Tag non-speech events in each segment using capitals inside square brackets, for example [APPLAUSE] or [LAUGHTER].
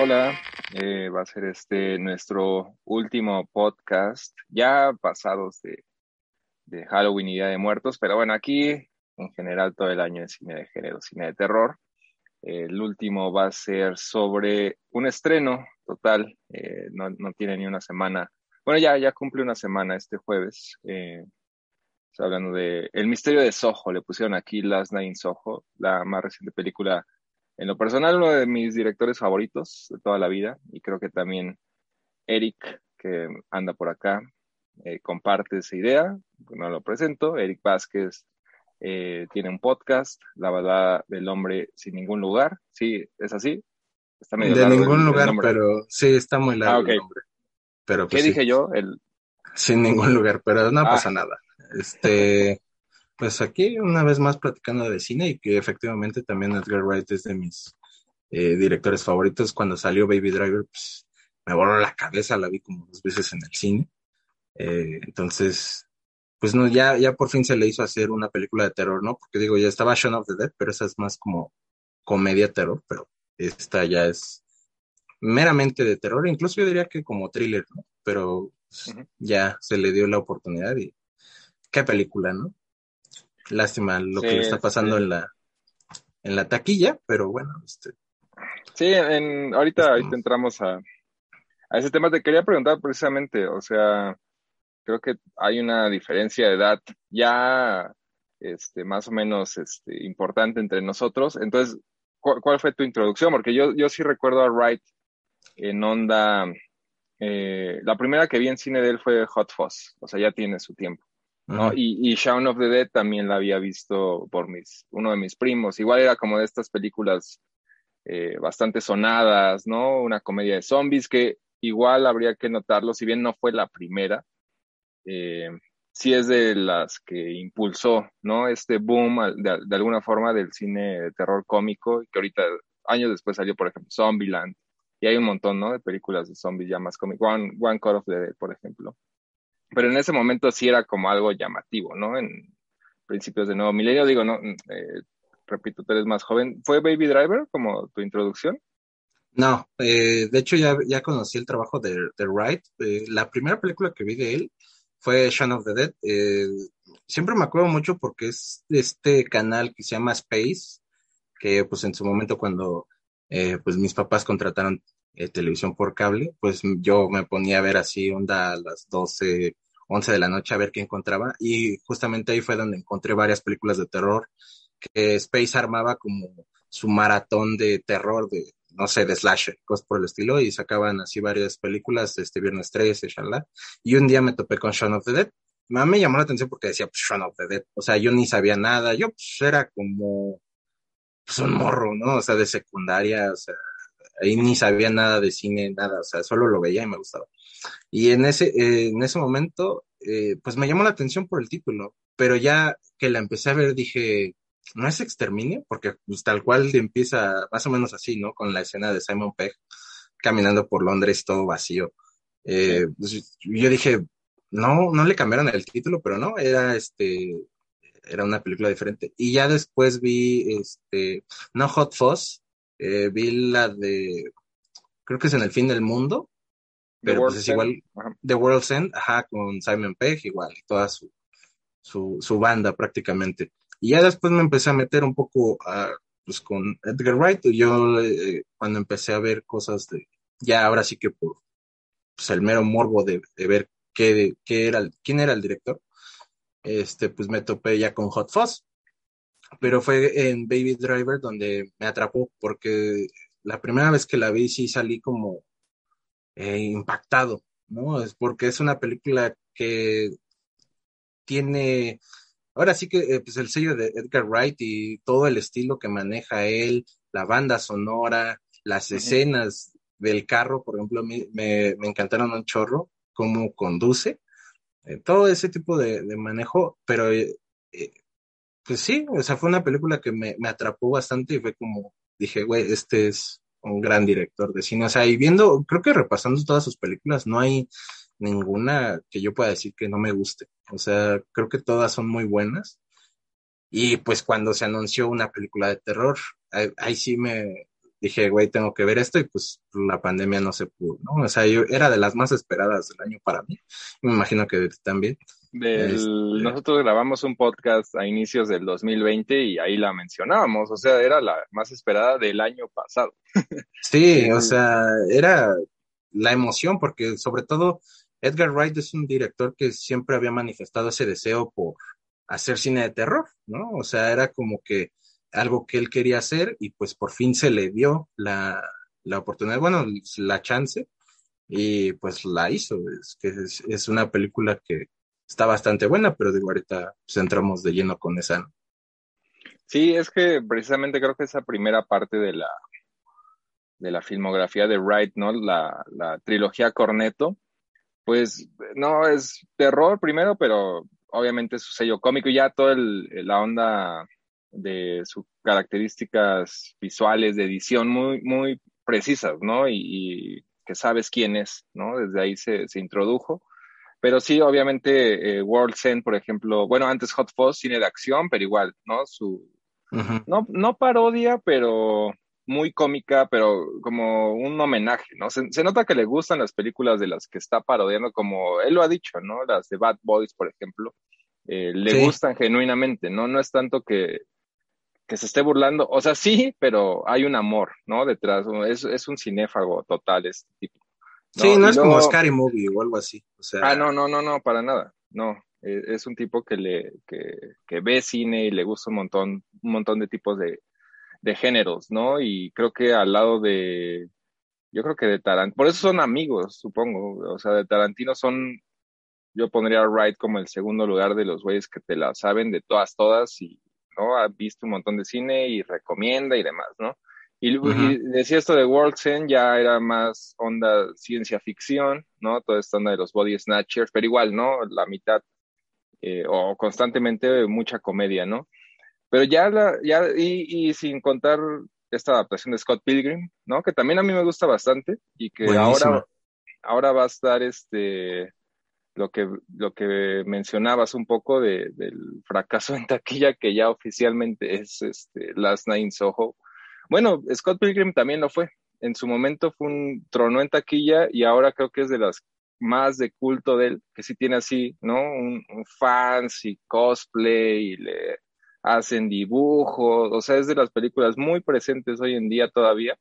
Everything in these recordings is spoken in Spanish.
Hola, eh, va a ser este nuestro último podcast, ya pasados de, de Halloween y Día de Muertos, pero bueno, aquí en general todo el año es cine de género, cine de terror. el último va a ser sobre un estreno total, eh, no, no, tiene ni una semana. Bueno, ya, ya cumple una semana este jueves. Eh, hablando de El misterio de Soho, le pusieron aquí Last Night in Soho, la más reciente película en lo personal, uno de mis directores favoritos de toda la vida, y creo que también Eric, que anda por acá, eh, comparte esa idea. No lo presento. Eric Vázquez eh, tiene un podcast, La balada del hombre sin ningún lugar. Sí, es así. Está medio de ningún lugar, pero sí, está muy largo ah, el nombre. Pero, pues, ¿Qué dije yo? El... Sin ningún lugar, pero no ah. pasa nada. Este, pues aquí una vez más platicando de cine y que efectivamente también Edgar Wright es de mis eh, directores favoritos. Cuando salió Baby Driver, pues me voló la cabeza, la vi como dos veces en el cine. Eh, entonces, pues no, ya, ya por fin se le hizo hacer una película de terror, ¿no? Porque digo, ya estaba Shaun of the Dead, pero esa es más como comedia terror, pero esta ya es meramente de terror, incluso yo diría que como thriller, ¿no? Pero ya se le dio la oportunidad y qué película, ¿no? Lástima lo que le está pasando en la en la taquilla, pero bueno, este. Sí, en, ahorita, ahorita entramos a, a ese tema. Te quería preguntar precisamente, o sea, creo que hay una diferencia de edad ya este, más o menos este, importante entre nosotros. Entonces, ¿cuál, fue tu introducción? Porque yo, yo sí recuerdo a Wright en onda. Eh, la primera que vi en cine de él fue Hot Fuzz, o sea, ya tiene su tiempo. ¿No? Y, y Shaun of the Dead también la había visto por mis, uno de mis primos. Igual era como de estas películas eh, bastante sonadas, ¿no? Una comedia de zombies que igual habría que notarlo, si bien no fue la primera, eh, sí es de las que impulsó, ¿no? Este boom de, de, alguna forma del cine de terror cómico, que ahorita, años después salió, por ejemplo, Zombieland, y hay un montón, ¿no? De películas de zombies ya más cómicas, One, One Cut of the Dead, por ejemplo pero en ese momento sí era como algo llamativo, ¿no? En principios de nuevo milenio, digo, no, eh, repito, tú eres más joven. ¿Fue Baby Driver como tu introducción? No, eh, de hecho ya, ya conocí el trabajo de, de Wright. Eh, la primera película que vi de él fue Shaun of the Dead. siempre me acuerdo mucho porque es este canal que se llama Space, que pues en su momento cuando pues mis papás contrataron eh, televisión por cable, pues yo me ponía a ver así onda a las 12, 11 de la noche a ver qué encontraba y justamente ahí fue donde encontré varias películas de terror que Space armaba como su maratón de terror de no sé, de slasher, cosas por el estilo, y sacaban así varias películas, este Viernes 13, shalala, y un día me topé con Shaun of the Dead. Me llamó la atención porque decía, pues, Shaun of the Dead, o sea, yo ni sabía nada, yo pues, era como, pues, un morro, ¿no? O sea, de secundaria, o sea, ahí ni sabía nada de cine, nada, o sea, solo lo veía y me gustaba. Y en ese, eh, en ese momento, eh, pues me llamó la atención por el título, pero ya que la empecé a ver dije, ¿no es exterminio? Porque pues, tal cual empieza más o menos así, ¿no? Con la escena de Simon Pegg caminando por Londres todo vacío. Eh, pues, yo dije, no, no le cambiaron el título, pero no, era este, era una película diferente. Y ya después vi, este, no Hot Fuzz, eh, vi la de, creo que es en el fin del mundo, pero pues es igual, The World's End, ajá, con Simon Pegg igual, y toda su, su, su, banda prácticamente. Y ya después me empecé a meter un poco a, pues con Edgar Wright, yo eh, cuando empecé a ver cosas de, ya ahora sí que por pues, el mero morbo de, de ver qué, qué era, quién era el director, este, pues me topé ya con Hot Fuzz, pero fue en Baby Driver donde me atrapó porque la primera vez que la vi sí salí como eh, impactado, ¿no? Es porque es una película que tiene, ahora sí que eh, pues el sello de Edgar Wright y todo el estilo que maneja él, la banda sonora, las escenas del carro, por ejemplo, me, me, encantaron un chorro, cómo conduce, eh, todo ese tipo de, de manejo, pero pues sí, o sea, fue una película que me, me atrapó bastante y fue como, dije, güey, este es un gran director de cine. O sea, y viendo, creo que repasando todas sus películas, no hay ninguna que yo pueda decir que no me guste. O sea, creo que todas son muy buenas. Y pues cuando se anunció una película de terror, ahí, sí me, dije, güey, tengo que ver esto y pues la pandemia no se pudo, ¿no? O sea, yo era de las más esperadas del año para mí, me imagino que también. Este, nosotros grabamos un podcast a inicios del 2020 y ahí la mencionábamos, o sea, era la más esperada del año pasado. sí, [LAUGHS] o sea, era la emoción porque sobre todo Edgar Wright es un director que siempre había manifestado ese deseo por hacer cine de terror, ¿no? O sea, era como que algo que él quería hacer y pues por fin se le dio la, la oportunidad, bueno, la chance y pues la hizo. Es que es, una película que está bastante buena, pero digo, ahorita pues entramos de lleno con esa. Sí, es que precisamente creo que esa primera parte de la de la filmografía de Wright, ¿no? La, la trilogía Corneto, pues no es terror primero, pero obviamente su sello cómico y ya toda la onda de sus características visuales de edición muy, muy precisas, ¿no? Y, que sabes quién es, ¿no? Desde ahí se, se introdujo. Pero sí, obviamente, eh, World End, por ejemplo, bueno, antes Hot Fuzz, cine de acción, pero igual, ¿no? Su, no, no parodia, pero muy cómica, pero como un homenaje, ¿no? Se, se, nota que le gustan las películas de las que está parodiando, como él lo ha dicho, ¿no? Las de Bad Boys, por ejemplo, eh, le gustan genuinamente, ¿no? No es tanto que, que se esté burlando, o sea, sí, pero hay un amor, ¿no? Detrás, es, es un cinéfago total este tipo. Sí, no es como Scary Movie o algo así. O sea... Ah, no, no, no, no, para nada. No, e, es un tipo que le que, que, ve cine y le gusta un montón, un montón de tipos de, de géneros, ¿no? Y creo que al lado de, yo creo que de Tarantino, por eso son amigos, supongo, o sea, de Tarantino son, yo pondría a Wright como el segundo lugar de los güeyes que te la saben de todas, todas y ¿no? Ha visto un montón de cine y recomienda y demás, ¿no? Y, decía esto de World's End, ya era más onda ciencia ficción, ¿no? Toda esta onda de los body snatchers, pero igual, ¿no? La mitad, eh, o constantemente mucha comedia, ¿no? Pero ya, la, ya y, y, sin contar esta adaptación de Scott Pilgrim, ¿no? Que también a mí me gusta bastante y que ahora, ahora va a estar este lo que, lo que mencionabas un poco de, del fracaso en taquilla, que ya oficialmente es este, Last Night in Soho. Bueno, Scott Pilgrim también lo fue. En su momento fue un trono en taquilla y ahora creo que es de las más de culto de él, que sí tiene así, ¿no? Un, fans y cosplay y le hacen dibujos, o sea, es de las películas muy presentes hoy en día todavía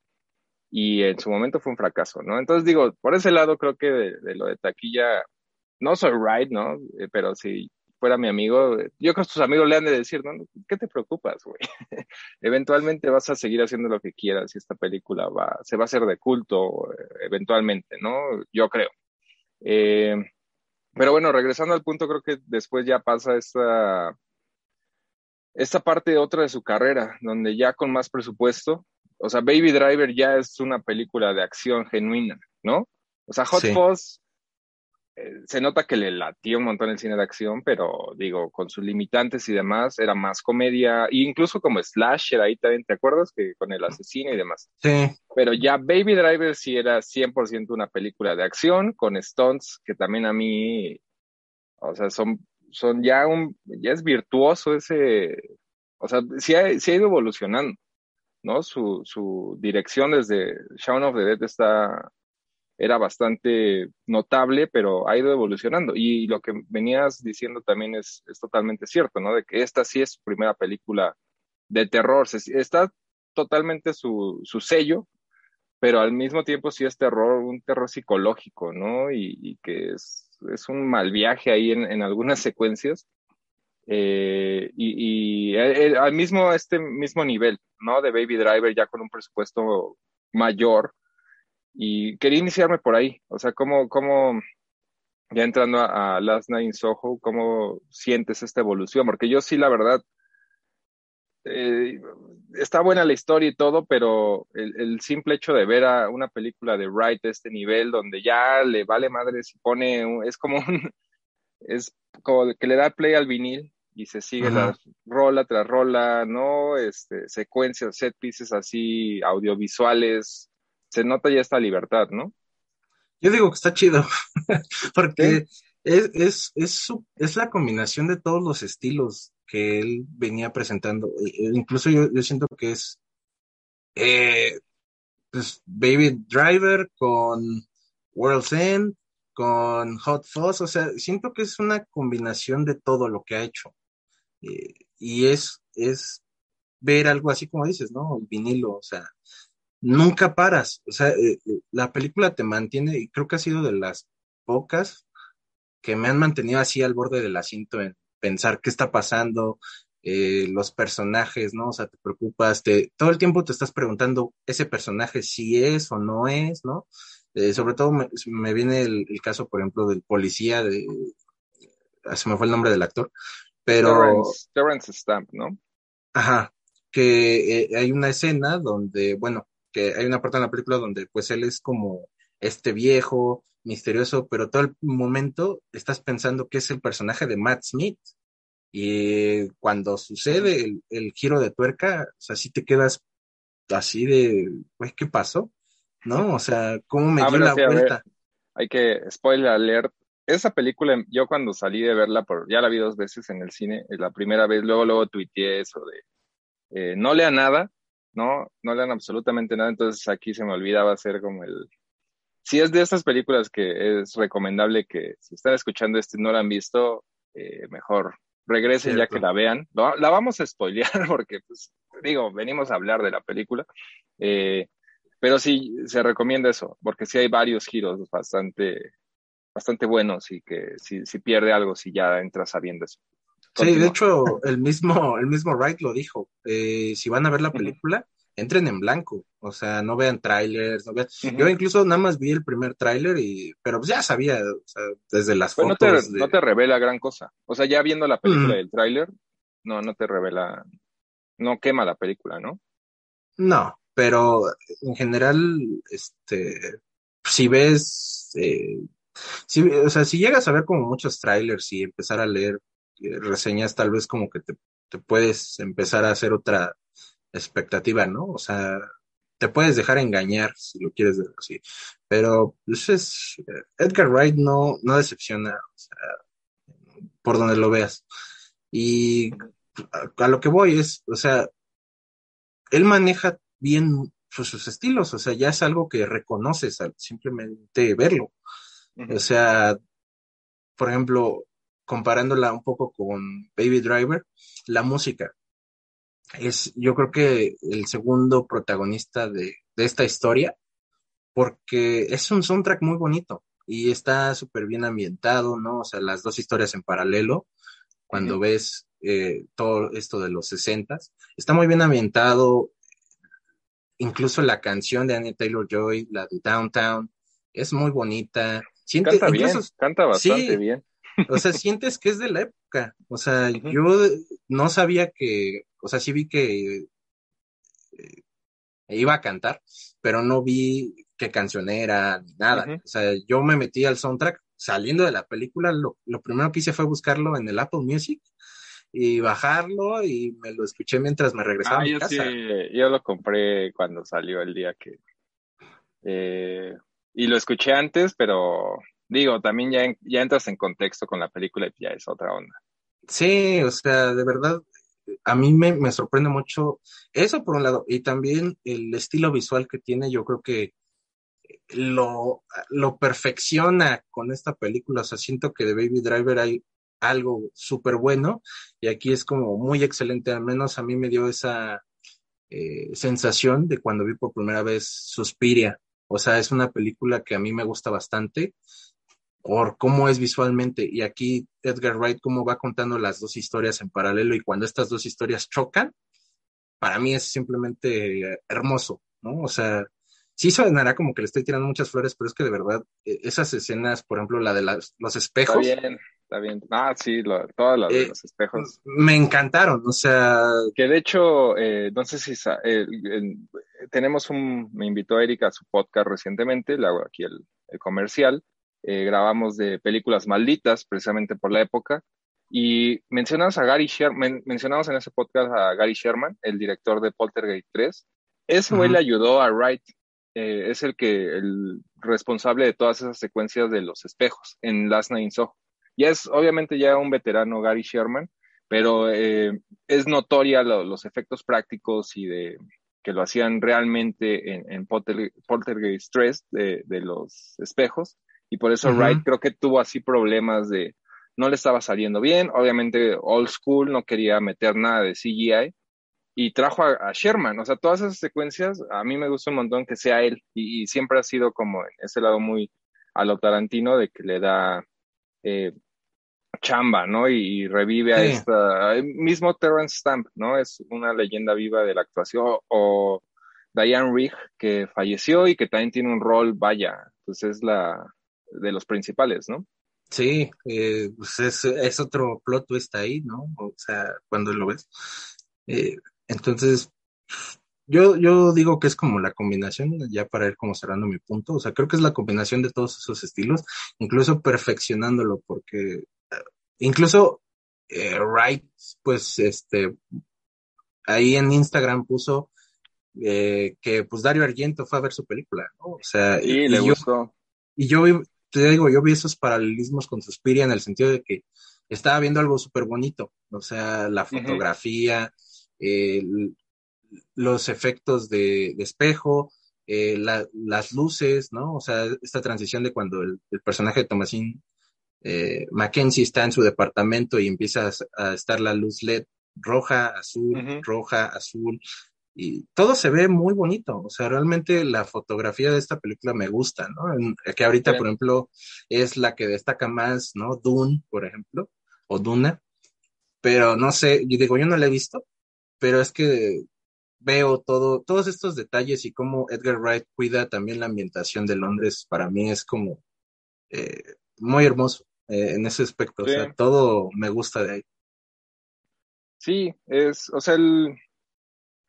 y en su momento fue un fracaso, ¿no? Entonces digo, por ese lado creo que de lo de taquilla no soy right, ¿no? Eh, pero si fuera mi amigo, yo creo que tus amigos le han de decir, ¿no? ¿Qué te preocupas, güey? [LAUGHS] eventualmente vas a seguir haciendo lo que quieras y esta película va, se va a hacer de culto eh, eventualmente, ¿no? Yo creo. Eh, pero bueno, regresando al punto, creo que después ya pasa esta, esta parte otra de su carrera, donde ya con más presupuesto, o sea, Baby Driver ya es una película de acción genuina, ¿no? O sea, Hot Fuzz eh, se nota que le latía un montón el cine de acción, pero digo, con sus limitantes y demás, era más comedia, e incluso como slasher ahí también, ¿te acuerdas? Que con el asesino y demás. Sí. Pero ya Baby Driver sí era 100% una película de acción, con stunts, que también a mí, o sea, son, son ya un, ya es virtuoso ese, o sea, sí ha, sí ha ido evolucionando, ¿no? Su, su dirección desde Shaun of the Dead está era bastante notable, pero ha ido evolucionando. Y lo que venías diciendo también es, es totalmente cierto, ¿no? De que esta sí es su primera película de terror. está totalmente su, su sello, pero al mismo tiempo sí es terror, un terror psicológico, ¿no? Y, que es, es, un mal viaje ahí en, en algunas [LAUGHS] secuencias. Eh, y, y al mismo, este mismo nivel, ¿no? De Baby Driver ya con un presupuesto mayor, y quería iniciarme por ahí, o sea, cómo, cómo ya entrando a, Last Night in Soho, cómo sientes esta evolución, porque yo sí, la verdad, eh, está buena la historia y todo, pero el, simple hecho de ver a una película de Wright de este nivel, donde ya le vale madre si pone, es como un, [LAUGHS] es como que le da play al vinil y se sigue la rola tras rola, ¿no? Este, secuencias, set pieces así, audiovisuales, se nota ya esta libertad, ¿no? Yo digo que está chido, [LAUGHS] porque es, es, es, es, la combinación de todos los estilos que él venía presentando. E, e incluso yo, yo siento que es, eh, pues, Baby Driver, con World's End, con Hot Fuzz, o sea, siento que es una combinación de todo lo que ha hecho. Eh, y es, es ver algo así como dices, ¿no? El vinilo, o sea, nunca paras. O sea, eh, eh, la película te mantiene, y creo que ha sido de las pocas que me han mantenido así al borde del asiento en pensar qué está pasando, eh, los personajes, ¿no? O sea, te preocupas, te, todo el tiempo te estás preguntando ese personaje si es o no es, ¿no? sobre todo me, viene el, caso, por ejemplo, del policía, de, ah, se me fue el nombre del actor, pero... Terrence, Stamp, ¿no? Ajá, que hay una escena donde, bueno, hay una parte en la película donde pues él es como este viejo, misterioso, pero todo el momento estás pensando que es el personaje de Matt Smith. Y cuando sucede el, giro de tuerca, o sea, sí te quedas así de, pues, ¿qué pasó? ¿No? O sea, ¿cómo me dio la vuelta? hay que, spoiler alert, esa película, yo cuando salí de verla, por, ya la vi dos veces en el cine, la primera vez, luego, luego tuiteé eso de, eh, no lea nada, ¿no? No lean absolutamente nada, entonces aquí se me olvidaba hacer como el... Si es de estas películas que es recomendable que si están escuchando esto y no la han visto, eh, mejor regresen ya que la vean. La, vamos a spoilear [LAUGHS] porque, pues, digo, venimos a hablar de la película. Eh, pero sí, se recomienda eso, porque sí hay varios giros bastante, bastante buenos y que si, si pierde algo, si ya entras sabiendo eso. Sí, de hecho, el mismo, el mismo Wright lo dijo. Eh, si van a ver la película, entren en blanco. O sea, no vean trailers, no vean... Yo incluso nada más vi el primer tráiler y, pero pues ya sabía, o sea, desde las fotos. No te, no te revela gran cosa. O sea, ya viendo la película del tráiler, no, no te revela, no quema la película, ¿no? No, pero en general, este, si ves, eh, si, o sea, si llegas a ver como muchos trailers y empezar a leer reseñas tal vez como que te, puedes empezar a hacer otra expectativa, ¿no? O sea, te puedes dejar engañar si lo quieres ver así. Pero pues es, Edgar Wright no, no decepciona, o sea, por donde lo veas. Y a, lo que voy es, o sea, él maneja bien sus estilos, o sea, ya es algo que reconoces al simplemente verlo. O sea, por ejemplo, comparándola un poco con Baby Driver, la música es, yo creo que el segundo protagonista de, esta historia, porque es un soundtrack muy bonito y está súper bien ambientado, ¿no? O sea, las dos historias en paralelo, cuando ves eh, todo esto de los sesentas, está muy bien ambientado, incluso la canción de Anya Taylor Joy, la de Downtown, es muy bonita. canta bien, canta bastante bien. [LAUGHS] O sea, sientes que es de la época. O sea, yo no sabía que, o sea, sí vi que eh, iba a cantar, pero no vi qué canción era ni nada. O sea, yo me metí al soundtrack saliendo de la película, lo, primero que hice fue buscarlo en el Apple Music y bajarlo y me lo escuché mientras me regresaba a mi yo casa. Sí, yo lo compré cuando salió el día que... Eh, y lo escuché antes, pero digo, también ya, ya entras en contexto con la película y ya es otra onda. Sí, o sea, de verdad, a mí me, sorprende mucho eso por un lado, y también el estilo visual que tiene, yo creo que lo, lo perfecciona con esta película, o sea, siento que de Baby Driver hay algo súper bueno, y aquí es como muy excelente, al menos a mí me dio esa eh, sensación de cuando vi por primera vez Suspiria, o sea, es una película que a mí me gusta bastante, por cómo es visualmente. Y aquí Edgar Wright, cómo va contando las dos historias en paralelo y cuando estas dos historias chocan, para mí es simplemente hermoso, ¿no? O sea, sí sonará como que le estoy tirando muchas flores, pero es que de verdad, e, esas escenas, por ejemplo, la de los espejos. Está bien, está bien. Ah, sí, todas las de eh, los espejos. Me encantaron, o sea. Que de hecho, eh, no sé si eh, tenemos un, me invitó Erika a su podcast recientemente, le hago aquí el comercial, eh, grabamos de películas malditas, precisamente por la época, y mencionamos a Gary Sherman, mencionamos en ese podcast a Gary Sherman, el director de Poltergeist 3. Ese güey le ayudó a Wright, eh, es el que, el responsable de todas esas secuencias de los espejos en Last Night in Soho. Ya es, obviamente, ya un veterano Gary Sherman, pero eh, es notoria los efectos prácticos y de que lo hacían realmente en, en Poltergeist 3 de, de, los espejos, y por eso Wright creo que tuvo así problemas de, no le estaba saliendo bien, obviamente old school, no quería meter nada de CGI, y trajo a, Sherman, o sea, todas esas secuencias, a mí me gusta un montón que sea él, y, siempre ha sido como ese lado muy a lo Tarantino de que le da eh, chamba, ¿no? Y, revive a esta, mismo Terrence Stamp, ¿no? Es una leyenda viva de la actuación, o Diane Rigg, que falleció y que también tiene un rol, vaya, pues es la de los principales, ¿no? Sí, eh, pues es, es, otro plot twist ahí, ¿no? O sea, cuando lo ves. Eh, entonces, yo, yo digo que es como la combinación, ya para ir como cerrando mi punto, o sea, creo que es la combinación de todos esos estilos, incluso perfeccionándolo, porque Incluso eh, Wright, pues, este, ahí en Instagram puso eh, que pues Dario Argento fue a ver su película, ¿no? O sea, y, le gustó. Y yo te digo, yo vi esos paralelismos con Suspiria en el sentido de que estaba viendo algo súper bonito, o sea, la fotografía, los efectos de, espejo, eh, las luces, ¿no? O sea, esta transición de cuando el, el personaje de Tomasín eh, Mackenzie está en su departamento y empieza a, estar la luz LED roja, azul, roja, azul, y todo se ve muy bonito. O sea, realmente la fotografía de esta película me gusta, ¿no? que ahorita, por ejemplo, es la que destaca más, ¿no? Dune, por ejemplo, o Duna. Pero no sé, yo digo, yo no la he visto, pero es que veo todo, todos estos detalles y cómo Edgar Wright cuida también la ambientación de Londres, para mí es como eh, muy hermoso. Eh, en ese aspecto. O sea, todo me gusta de ahí. Sí, es, o sea, el,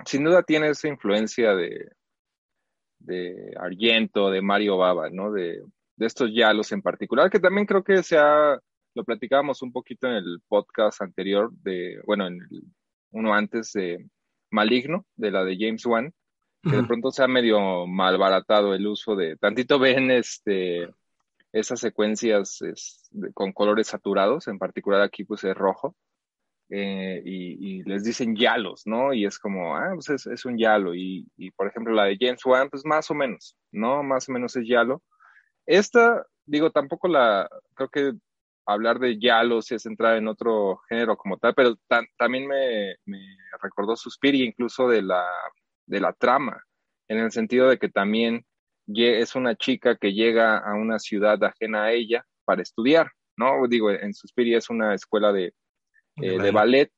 sin duda tiene esa influencia de, de Argento, de Mario Baba, ¿no? De, de estos yalos en particular, que también creo que se ha, lo platicábamos un poquito en el podcast anterior, de, bueno, en el, uno antes de Maligno, de la de James Wan, que de pronto se ha medio malbaratado el uso de, tantito ven este, esas secuencias con colores saturados, en particular aquí pues es rojo, eh, y, les dicen yalos, ¿no? Y es como, ah, pues es, un yalo, y, por ejemplo la de James Wan, pues más o menos, ¿no? Más o menos es yalo. Esta, digo, tampoco la, creo que hablar de yalos es entrar en otro género como tal, pero también me, me recordó Suspiria incluso de la, de la trama, en el sentido de que también es una chica que llega a una ciudad ajena a ella para estudiar, ¿no? Digo, en Suspiria es una escuela de, eh, de ballet,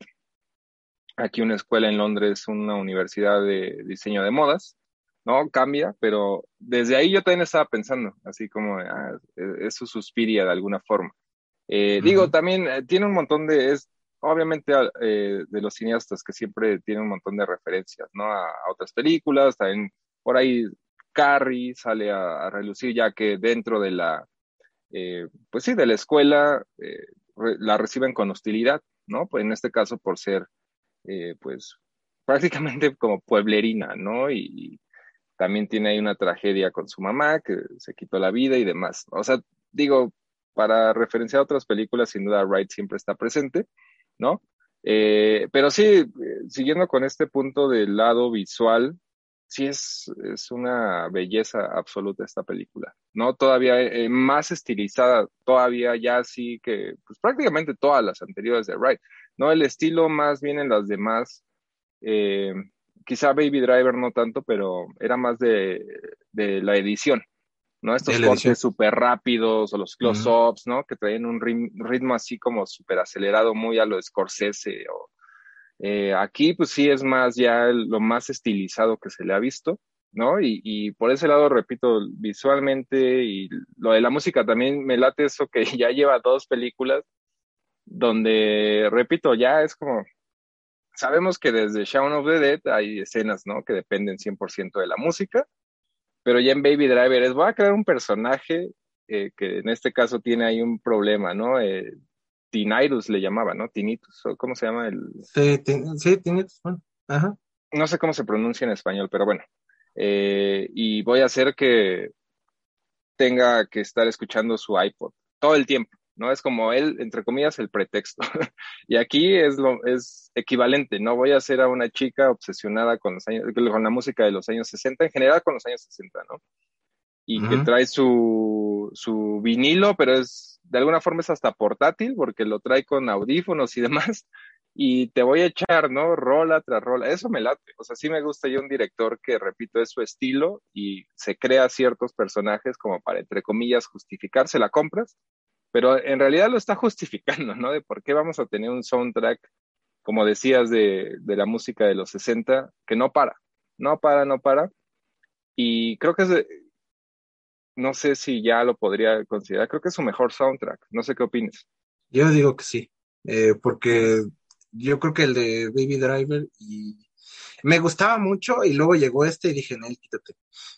aquí una escuela en Londres, una universidad de diseño de modas, ¿no? Cambia, pero desde ahí yo también estaba pensando, así como, ah, e, eso Suspiria de alguna forma. Eh, digo, también eh, tiene un montón de, es obviamente de los cineastas que siempre tienen un montón de referencias, ¿no? A, a, otras películas, también por ahí Carrie sale a, relucir ya que dentro de la, eh, pues sí, de la escuela eh, la reciben con hostilidad, ¿no? Pues en este caso por ser, eh, pues [LAUGHS] prácticamente como pueblerina, ¿no? Y, también tiene ahí una tragedia con su mamá que se quitó la vida y demás. O sea, digo, para referenciar a otras películas, sin duda Wright siempre está presente, ¿no? pero sí, siguiendo con este punto del lado visual, sí es, es una belleza absoluta esta película, ¿no? Todavía eh, más estilizada, todavía ya sí que, pues prácticamente todas las anteriores de Wright, ¿no? El estilo más bien en las demás, eh, quizá Baby Driver no tanto, pero era más de, de la edición, ¿no? Estos cortes súper rápidos o los close-ups, ¿no? Que traían un ritmo así como súper acelerado, muy a lo Scorsese o eh, aquí, pues sí es más ya lo más estilizado que se le ha visto, ¿no? Y, por ese lado, repito, visualmente y lo de la música también me late eso que [LAUGHS] ya lleva dos películas donde, repito, ya es como, sabemos que desde Shaun of the Dead hay escenas, ¿no? Que dependen 100% de la música, pero ya en Baby Driver es, voy a crear un personaje eh, que en este caso tiene ahí un problema, ¿no? Eh, tinnitus le llamaba, ¿no? Tinnitus, ¿cómo se llama el...? Sí, sí tinnitus, bueno, ajá. No sé cómo se pronuncia en español, pero bueno. Eh, y voy a hacer que tenga que estar escuchando su iPod todo el tiempo, ¿no? Es como él, entre comillas, el pretexto. [LAUGHS] y aquí es lo, es equivalente, ¿no? Voy a ser a una chica obsesionada con los años, con la música de los años 60, en general con los años 60, ¿no? Y que trae su, su vinilo, pero es, de alguna forma es hasta portátil, porque lo trae con audífonos y [LAUGHS] demás y te voy a echar, ¿no? Rola tras rola. Eso me late. O sea, sí me gusta yo un director que, repito, es su estilo y se crea ciertos personajes como para, entre comillas, justificarse la compras, pero en realidad lo está justificando, ¿no? De por qué vamos a tener un soundtrack, como decías, de, de la música de los 60, que no para, no para, no para. Y creo que es, no sé si ya lo podría considerar, creo que es su mejor soundtrack. No sé qué opines. Yo digo que sí, eh, porque yo creo que el de Baby Driver y me gustaba mucho y luego llegó este y dije, Nel, quítate.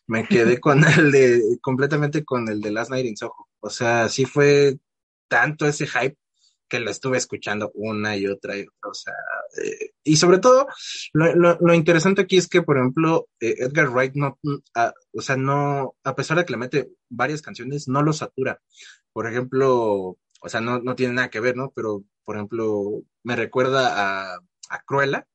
Me quedé [LAUGHS] con el de, completamente con el de Last Night in Soho. O sea, sí fue tanto ese hype que lo estuve escuchando una y otra y otra. O sea, eh, y sobre todo, lo, lo, interesante aquí es que, por ejemplo, eh, Edgar Wright no, o sea, no, a pesar de que le mete varias canciones, no lo satura. Por ejemplo, o sea, no, no tiene nada que ver, ¿no? Pero, por ejemplo, me recuerda a, a Cruella,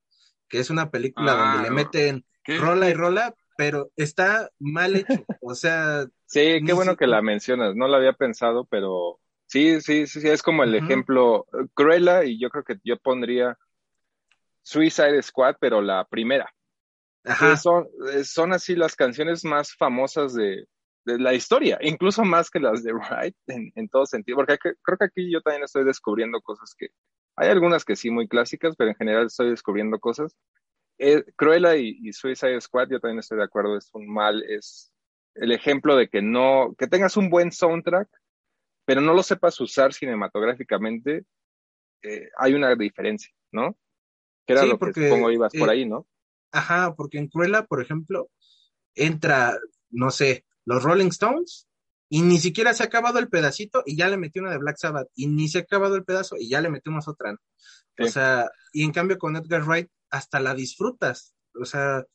que es una película donde le ah, meten rola y rola, pero está mal hecho. O sea. [LAUGHS] Sí, qué bueno que la mencionas. No la había pensado, pero sí, sí, sí, sí es como el ejemplo Cruella y yo creo que yo pondría Suicide Squad, pero la primera. Ajá. Son, son así las canciones más famosas de, de la historia, incluso más que las de [LAUGHS] Wright en, en todo sentido, porque creo que aquí yo también estoy descubriendo cosas que, hay algunas que sí muy clásicas, pero en general estoy descubriendo cosas. Eh, Cruella y, Suicide Squad, yo también estoy de acuerdo, es un mal, es el ejemplo de que no, que tengas un buen soundtrack, pero no lo sepas usar cinematográficamente, eh, hay una diferencia, ¿no? Que era lo que supongo ibas por eh, ahí, ¿no? Ajá, porque en Cruella, por ejemplo, entra, no sé, los Rolling Stones y ni siquiera se ha acabado el pedacito y ya le metió una de Black Sabbath y ni se ha acabado el pedazo y ya le metimos otra. O sea, y en cambio con Edgar Wright hasta la disfrutas. O sea,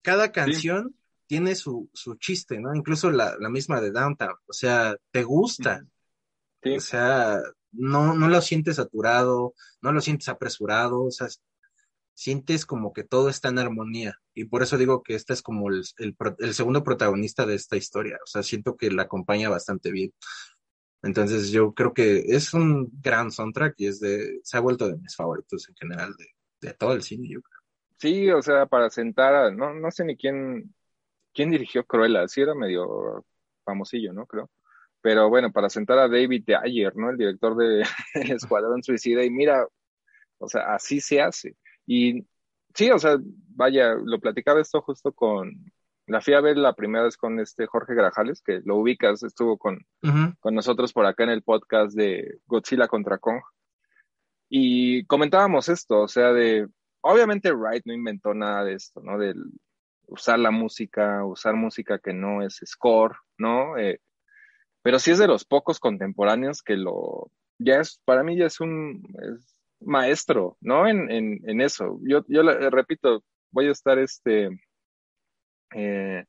cada canción tiene su, su chiste, ¿no? Incluso la, la, misma de Downtown. O sea, te gusta. O sea, no, no lo sientes saturado, no lo sientes apresurado. O sea, sientes como que todo está en armonía. Y por eso digo que este es como el, el, segundo protagonista de esta historia. O sea, siento que la acompaña bastante bien. Entonces yo creo que es un gran soundtrack y es de, se ha vuelto de mis favoritos en general de, de todo el cine, yo creo. Sí, o sea, para sentar a, no, no sé ni quién, quién dirigió Cruella, sí era medio famosillo, ¿no? Creo. Pero bueno, para sentar a David Ayer, ¿no? El director de [LAUGHS] El Escuadrón Suicida, y mira, o sea, así se hace. Y sí, o sea, vaya, lo platicaba esto justo con, la fui a ver la primera vez con este Jorge Grajales, que lo ubicas, estuvo con, con nosotros por acá en el podcast de Godzilla contra Kong. Y comentábamos esto, o sea, de, obviamente Wright no inventó nada de esto, ¿no? De usar la música, usar música que no es score, ¿no? Eh, pero sí es de los pocos contemporáneos que lo, ya es, para mí ya es un, maestro, ¿no? En, en, en eso. Yo, yo le, repito, voy a estar este eh,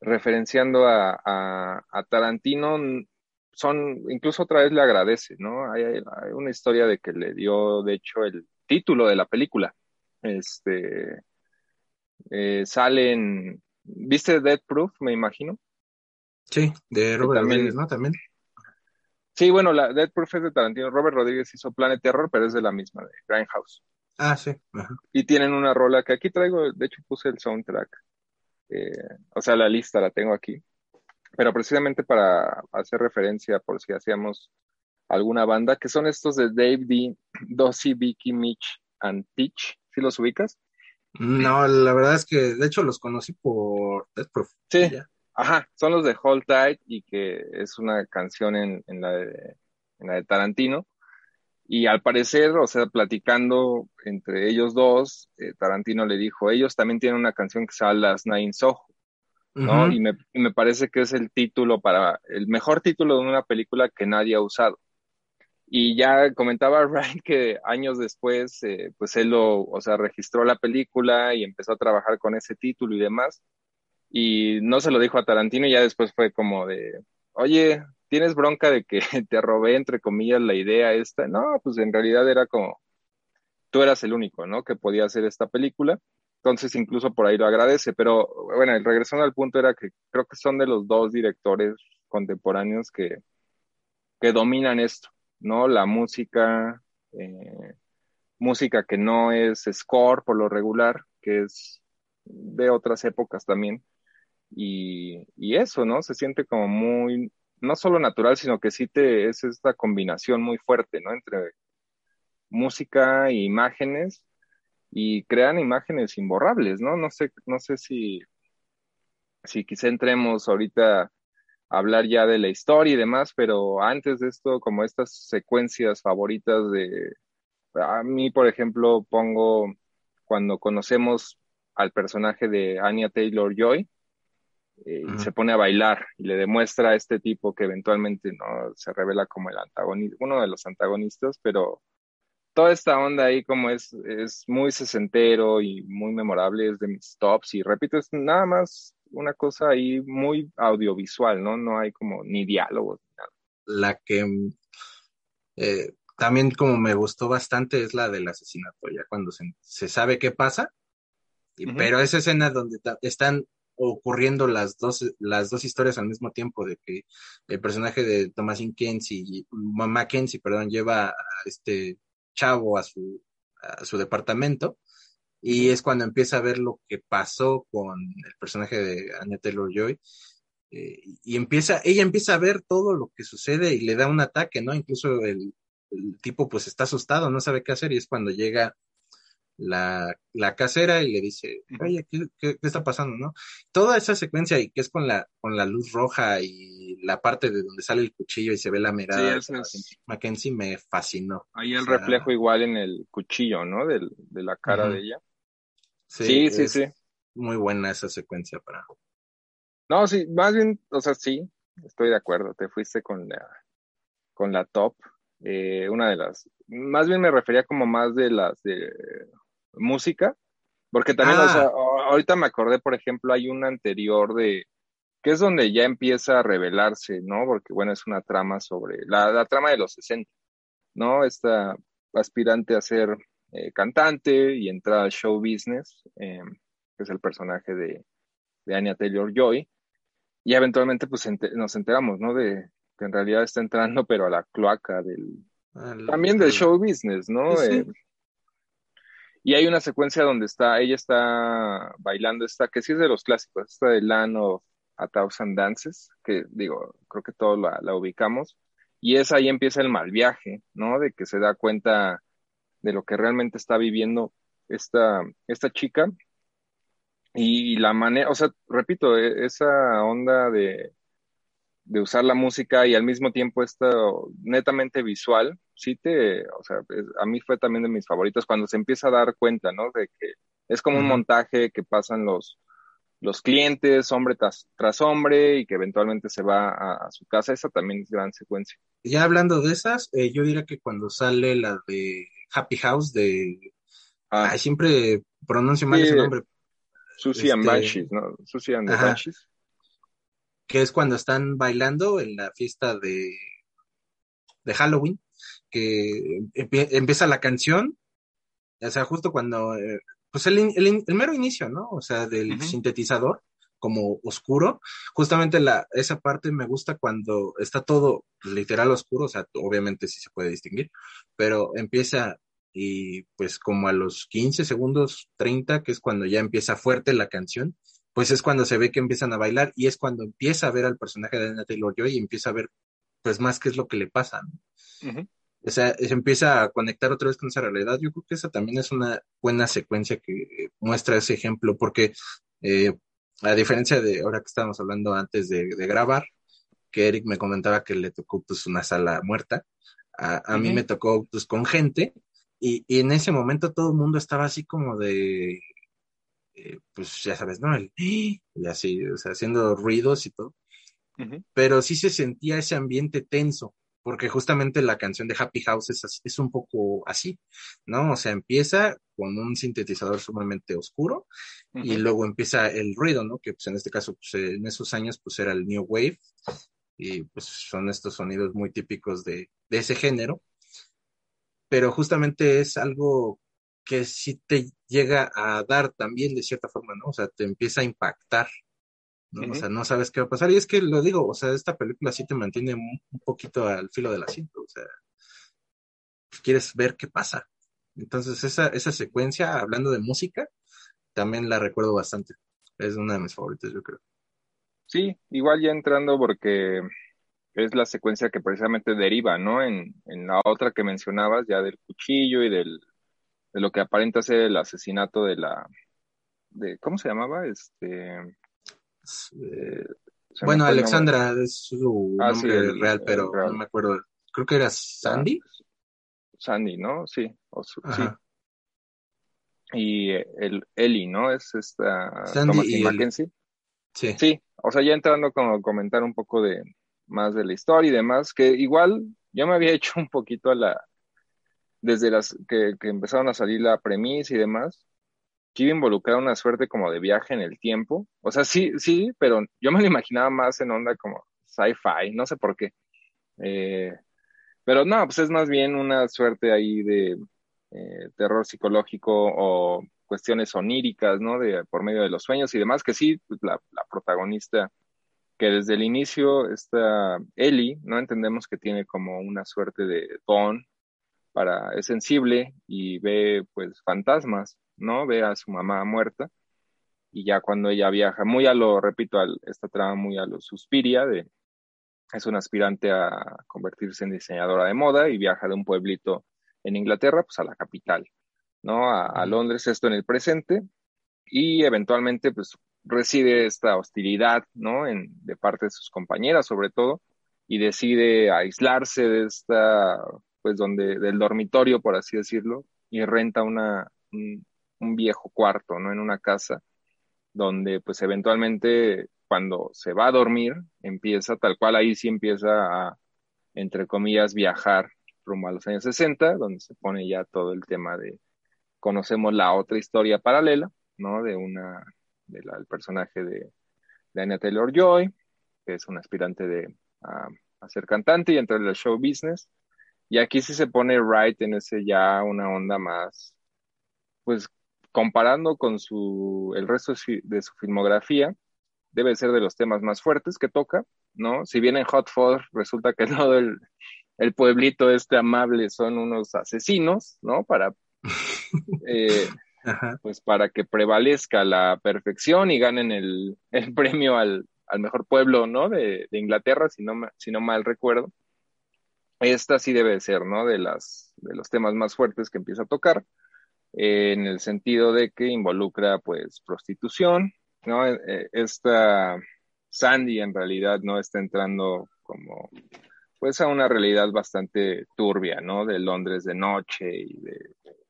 referenciando a, a, Tarantino. Son, incluso otra vez le agradece, ¿no? Hay, una historia de que le dio, de hecho, el título de la película. Este eh, salen, ¿viste Dead Proof, me imagino? Sí, de Robert Rodríguez, ¿no? También. Sí, bueno, la Dead Proof es de Tarantino. Robert Rodríguez hizo Planet Terror, pero es de la misma, de Grindhouse. Ah, sí. Y tienen una rola que aquí traigo, de hecho puse el soundtrack. Eh, o sea, la lista la tengo aquí. Pero precisamente para hacer referencia, por si hacíamos alguna banda, que son estos de Dave D, Dossie, Vicky, Mitch and Peach. ¿Sí los ubicas? No, la verdad es que de hecho los conocí por Dead Proof. Sí. Ajá, son los de Hold Tight y que es una canción en, en, la, de, en la de Tarantino. Y al parecer, o sea, platicando entre ellos dos, eh, Tarantino le dijo, ellos también tienen una canción que se llama Las Nine Soho, ¿no? y, me, y, me, parece que es el título para, el mejor título de una película que nadie ha usado. Y ya comentaba [LAUGHS] Ryan que años después, eh, pues él lo, o sea, registró la película y empezó a trabajar con ese título y demás y no se lo dijo a Tarantino y ya después fue como de, oye, tienes bronca de que [LAUGHS] te robé, entre comillas, la idea esta. No, pues en realidad era como, tú eras el único, ¿no? Que podía hacer esta película. Entonces, incluso por ahí lo agradece. Pero bueno, regresando al punto era que creo que son de los dos directores contemporáneos que, que dominan esto, ¿no? La música, eh, música que no es score por lo regular, que es de otras épocas también. Y, y eso, ¿no? Se siente como muy, no solo natural, sino que sí te, es esta combinación muy fuerte, ¿no? Entre música e imágenes y crean imágenes imborrables, ¿no? No sé, no sé si, si quizá entremos ahorita hablar ya de la historia y demás, pero antes de esto, como estas secuencias favoritas de, a mí, por ejemplo, pongo cuando conocemos al personaje de Anya Taylor Joy, eh, y se pone a bailar y le demuestra a este tipo que eventualmente no se revela como el antagonista, uno de los antagonistas, pero toda esta onda ahí como es, es muy sesentero y muy memorable, es de mis tops y repito, es nada más una cosa ahí muy audiovisual, ¿no? No hay como ni diálogos. Ni nada. La que eh, también como me gustó bastante es la del asesinato, ya cuando se, se sabe qué pasa, y, pero esa escena donde están ocurriendo las dos, las dos historias al mismo tiempo, de que el personaje de Thomasin Kenzie, Mackenzie, perdón, lleva a este chavo a su, a su departamento, y es cuando empieza a ver lo que pasó con el personaje de Anya Taylor Joy, eh, y empieza, ella empieza a ver todo lo que sucede y le da un ataque, ¿no? Incluso el, el tipo pues está asustado, no sabe qué hacer, y es cuando llega la, la casera y le dice, oye, ¿qué, ¿qué, está pasando, no? Toda esa secuencia y que es con la, con la luz roja y la parte de donde sale el cuchillo y se ve la mirada sí, es... Mackenzie me fascinó. Ahí el o sea, reflejo igual en el cuchillo, ¿no? Del, de la cara uh -huh. de ella. Sí, sí, sí, Muy buena esa secuencia para. No, sí, más bien, o sea, sí, estoy de acuerdo. Te fuiste con la, con la top. Eh, una de las, más bien me refería como más de las de música, porque también, ah. o sea, ahorita me acordé, por ejemplo, hay una anterior de, que es donde ya empieza a revelarse, ¿no? Porque, bueno, es una trama sobre, la, la trama de los 60, ¿no? Esta aspirante a ser eh, cantante y entrar al show business, eh, que es el personaje de, de Anya Taylor Joy, y eventualmente pues nos enteramos, ¿no? De que en realidad está entrando, [LAUGHS] pero a la cloaca del, también del show business, ¿no? Sí. Eh, y hay una secuencia donde está, ella está bailando esta, que sí es de los clásicos, esta de Land of a Thousand Dances, que digo, creo que todos la, la, ubicamos, y es ahí empieza el mal viaje, ¿no? De que se da cuenta de lo que realmente está viviendo esta, esta chica. Y la manera, o sea, repito, e, esa onda de, de usar la música y al mismo tiempo esto netamente visual, sí te, o sea, a mí fue también de mis favoritos cuando se empieza a dar cuenta, ¿no? De que es como un montaje que pasan los, los clientes, hombre tras, tras hombre, y que eventualmente se va a, a, su casa. Esa también es gran secuencia. Ya hablando de esas, eh, yo diría que cuando sale la de Happy House de... Ah. Ay, siempre pronuncio mal sí, ese nombre. Susie este... and Banshees, ¿no? Susie and Banshees que es cuando están bailando en la fiesta de, de Halloween, que empieza la canción, o sea, justo cuando, eh, pues el, el, el, mero inicio, ¿no? O sea, del uh -huh. sintetizador, como oscuro, justamente la, esa parte me gusta cuando está todo literal oscuro, o sea, obviamente sí se puede distinguir, pero empieza y pues como a los 15 segundos, 30, que es cuando ya empieza fuerte la canción, pues es cuando se ve que empiezan a bailar y es cuando empieza a ver al personaje de Anna Taylor Joy y empieza a ver pues más qué es lo que le pasa. ¿no? Uh -huh. O sea, se empieza a conectar otra vez con esa realidad. Yo creo que esa también es una buena secuencia que muestra ese ejemplo, porque eh, a diferencia de ahora que estábamos hablando antes de, de, grabar, que Eric me comentaba que le tocó pues una sala muerta, a, a uh -huh. mí me tocó pues con gente y, y en ese momento todo el mundo estaba así como de eh, pues ya sabes, ¿no? El, y así, o sea, haciendo ruidos y todo. Uh -huh. Pero sí se sentía ese ambiente tenso, porque justamente la canción de Happy House es, es, un poco así, ¿no? O sea, empieza con un sintetizador sumamente oscuro uh -huh. y luego empieza el ruido, ¿no? Que pues en este caso, pues en esos años, pues era el New Wave y pues son estos sonidos muy típicos de, de ese género, pero justamente es algo que sí te llega a dar también de cierta forma, ¿no? O sea, te empieza a impactar, ¿no? O sea, no sabes qué va a pasar. Y es que lo digo, o sea, esta película sí te mantiene un, poquito al filo del asiento, o sea, pues quieres ver qué pasa. Entonces, esa, esa secuencia, hablando de música, también la recuerdo bastante. Es una de mis favoritas, yo creo. Sí, igual ya entrando porque es la secuencia que precisamente deriva, ¿no? En, en la otra que mencionabas, ya del cuchillo y del de lo que aparenta ser el asesinato de la, de, ¿cómo se llamaba? Este, eh, bueno, Alexandra es su ah, nombre real, pero no me acuerdo. Creo que era Sandy. Sandy, ¿no? Sí. sí. Y el Eli, ¿no? Es esta Sandy y Mackenzie. Sí. Sí, o sea, ya entrando como comentar un poco de más de la historia y demás, que igual yo me había [LAUGHS] hecho un poquito a la, desde las que, empezaron a salir la premisa y demás, que iba a involucrar una suerte como de viaje en el tiempo. O sea, sí, sí, pero yo me lo imaginaba más en onda como sci-fi, no sé por qué. Eh, pero no, pues es más bien una suerte ahí de eh, terror psicológico o cuestiones oníricas, ¿no? De, por medio de los sueños y demás, que sí, pues la, la protagonista, que desde el inicio está Ellie, ¿no? Entendemos que tiene como una suerte de don para, es sensible y ve pues fantasmas, ¿no? Ve a su mamá muerta y ya cuando ella viaja, muy a lo, repito, esta trama muy a lo Suspiria, de, es un aspirante a convertirse en diseñadora de moda y viaja de un pueblito en Inglaterra, pues a la capital, ¿no? A, Londres, esto en el presente, y eventualmente pues recibe esta hostilidad, ¿no? En, de parte de sus compañeras sobre todo, y decide aislarse de esta pues donde, del dormitorio, por así decirlo, y renta una, un, viejo cuarto, ¿no? En una casa donde pues eventualmente cuando se va a dormir empieza tal cual ahí sí empieza a, entre comillas, viajar rumbo a los años 60, donde se pone ya todo el tema de, conocemos la otra historia paralela, ¿no? De una, del personaje de, de Anya Taylor-Joy, que es un aspirante de, a, ser cantante y entrar en el show business, y aquí sí se pone Wright en ese ya una onda más, pues comparando con su, el resto de su filmografía, debe ser de los temas más fuertes que toca, ¿no? Si bien en Hot Fuzz resulta que [LAUGHS] todo el, el pueblito este amable son unos asesinos, ¿no? Para, eh, [LAUGHS] pues para que prevalezca la perfección y ganen el, el premio al, al, mejor pueblo, ¿no? De, de Inglaterra, si no, si no mal recuerdo esta sí debe ser, ¿no? De las, de los temas más fuertes que empieza a tocar, en el sentido de que involucra, pues, prostitución, ¿no? Eh, eh, esta Sandy en realidad no está entrando como, pues, a una realidad bastante turbia, ¿no? De Londres de noche y de,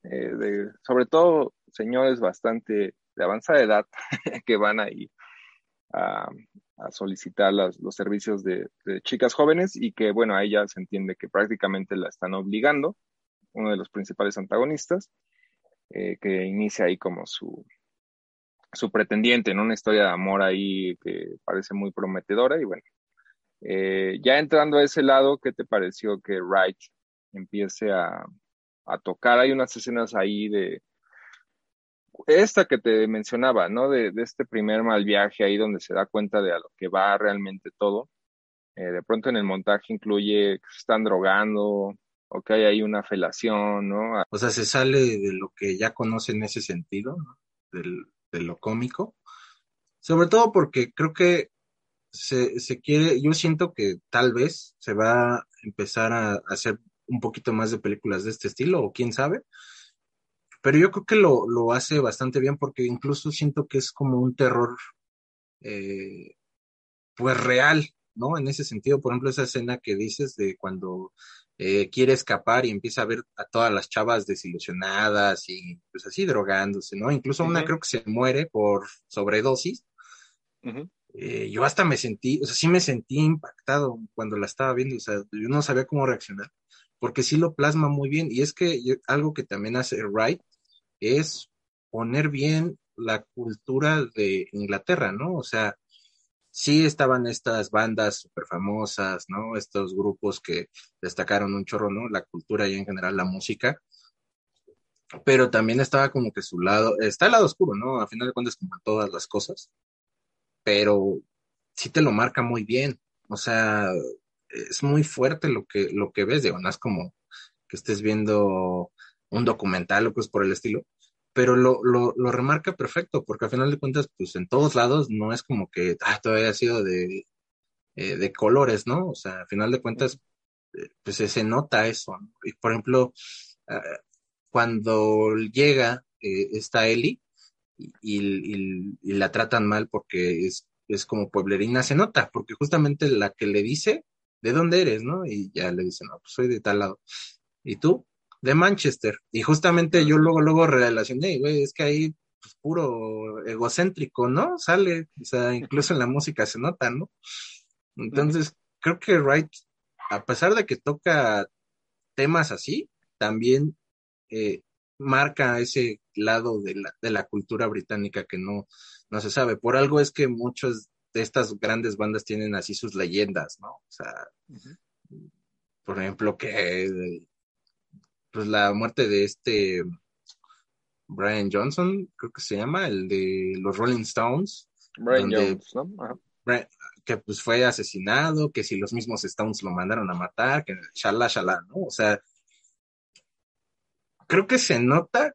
eh, de sobre todo, señores bastante de avanzada edad [LAUGHS] que van ahí a, a solicitar los servicios de, chicas jóvenes y que, bueno, a ella se entiende que prácticamente la están obligando, uno de los principales antagonistas, eh, que inicia ahí como su, su pretendiente, en una historia de amor ahí que parece muy prometedora y bueno, eh, ya entrando a ese lado, ¿qué te pareció que Wright empiece a, a tocar? Hay unas escenas ahí de, esta que te mencionaba, ¿no? De, este primer mal viaje ahí donde se da cuenta de a lo que va realmente todo. Eh, de pronto en el montaje incluye que se están drogando o que hay una felación, ¿no? O sea, se sale de lo que ya conoce en ese sentido, ¿no? Del, de lo cómico. Sobre todo porque creo que se, se quiere, yo siento que tal vez se va a empezar a hacer un poquito más de películas de este estilo, o quién sabe, pero yo creo que lo, lo hace bastante bien porque incluso siento que es como un terror, eh, pues real, ¿no? En ese sentido, por ejemplo, esa escena que dices de cuando eh, quiere escapar y empieza a ver a todas las chavas desilusionadas y pues así drogándose, ¿no? Incluso una creo que se muere por sobredosis. Eh, yo hasta me sentí, o sea, sí me sentí impactado cuando la estaba viendo, o sea, yo no sabía cómo reaccionar, porque sí lo plasma muy bien. Y es que algo que también hace Wright es poner bien la cultura de Inglaterra, ¿no? O sea, sí estaban estas bandas súper famosas, ¿no? Estos grupos que destacaron un chorro, ¿no? La cultura y en general la música. Pero también estaba como que su lado, está el lado oscuro, ¿no? A final de cuentas, como todas las cosas. Pero sí te lo marca muy bien. O sea, es muy fuerte lo que, lo que ves, digo, no es como que estés viendo un documental o cosas por el estilo, pero lo, lo, lo, remarca perfecto, porque al final de cuentas, pues en todos lados no es como que ah, todavía ha sido de, eh, de colores, ¿no? O sea, al final de cuentas, eh, pues se nota eso. ¿no? Y por ejemplo, uh, cuando llega eh, esta Eli y, y, y, la tratan mal porque es, es como pueblerina, se nota, porque justamente la que le dice, ¿de dónde eres, no? Y ya le dice, no, pues soy de tal lado. ¿Y tú? De Manchester. Y justamente yo luego, luego relacioné, güey, es que ahí pues, puro egocéntrico, ¿no? Sale, o sea, incluso en la música se nota, ¿no? Entonces, creo que Wright, a pesar de que toca temas así, también eh, marca ese lado de la, de la cultura británica que no, no se sabe. Por algo es que muchas de estas grandes bandas tienen así sus leyendas, ¿no? O sea, por ejemplo, que pues la muerte de este Brian Johnson, creo que se llama, el de los Rolling Stones. Brian Jones, ¿no? que pues fue asesinado, que si los mismos Stones lo mandaron a matar, que shalá, shalá, ¿no? O sea, creo que se nota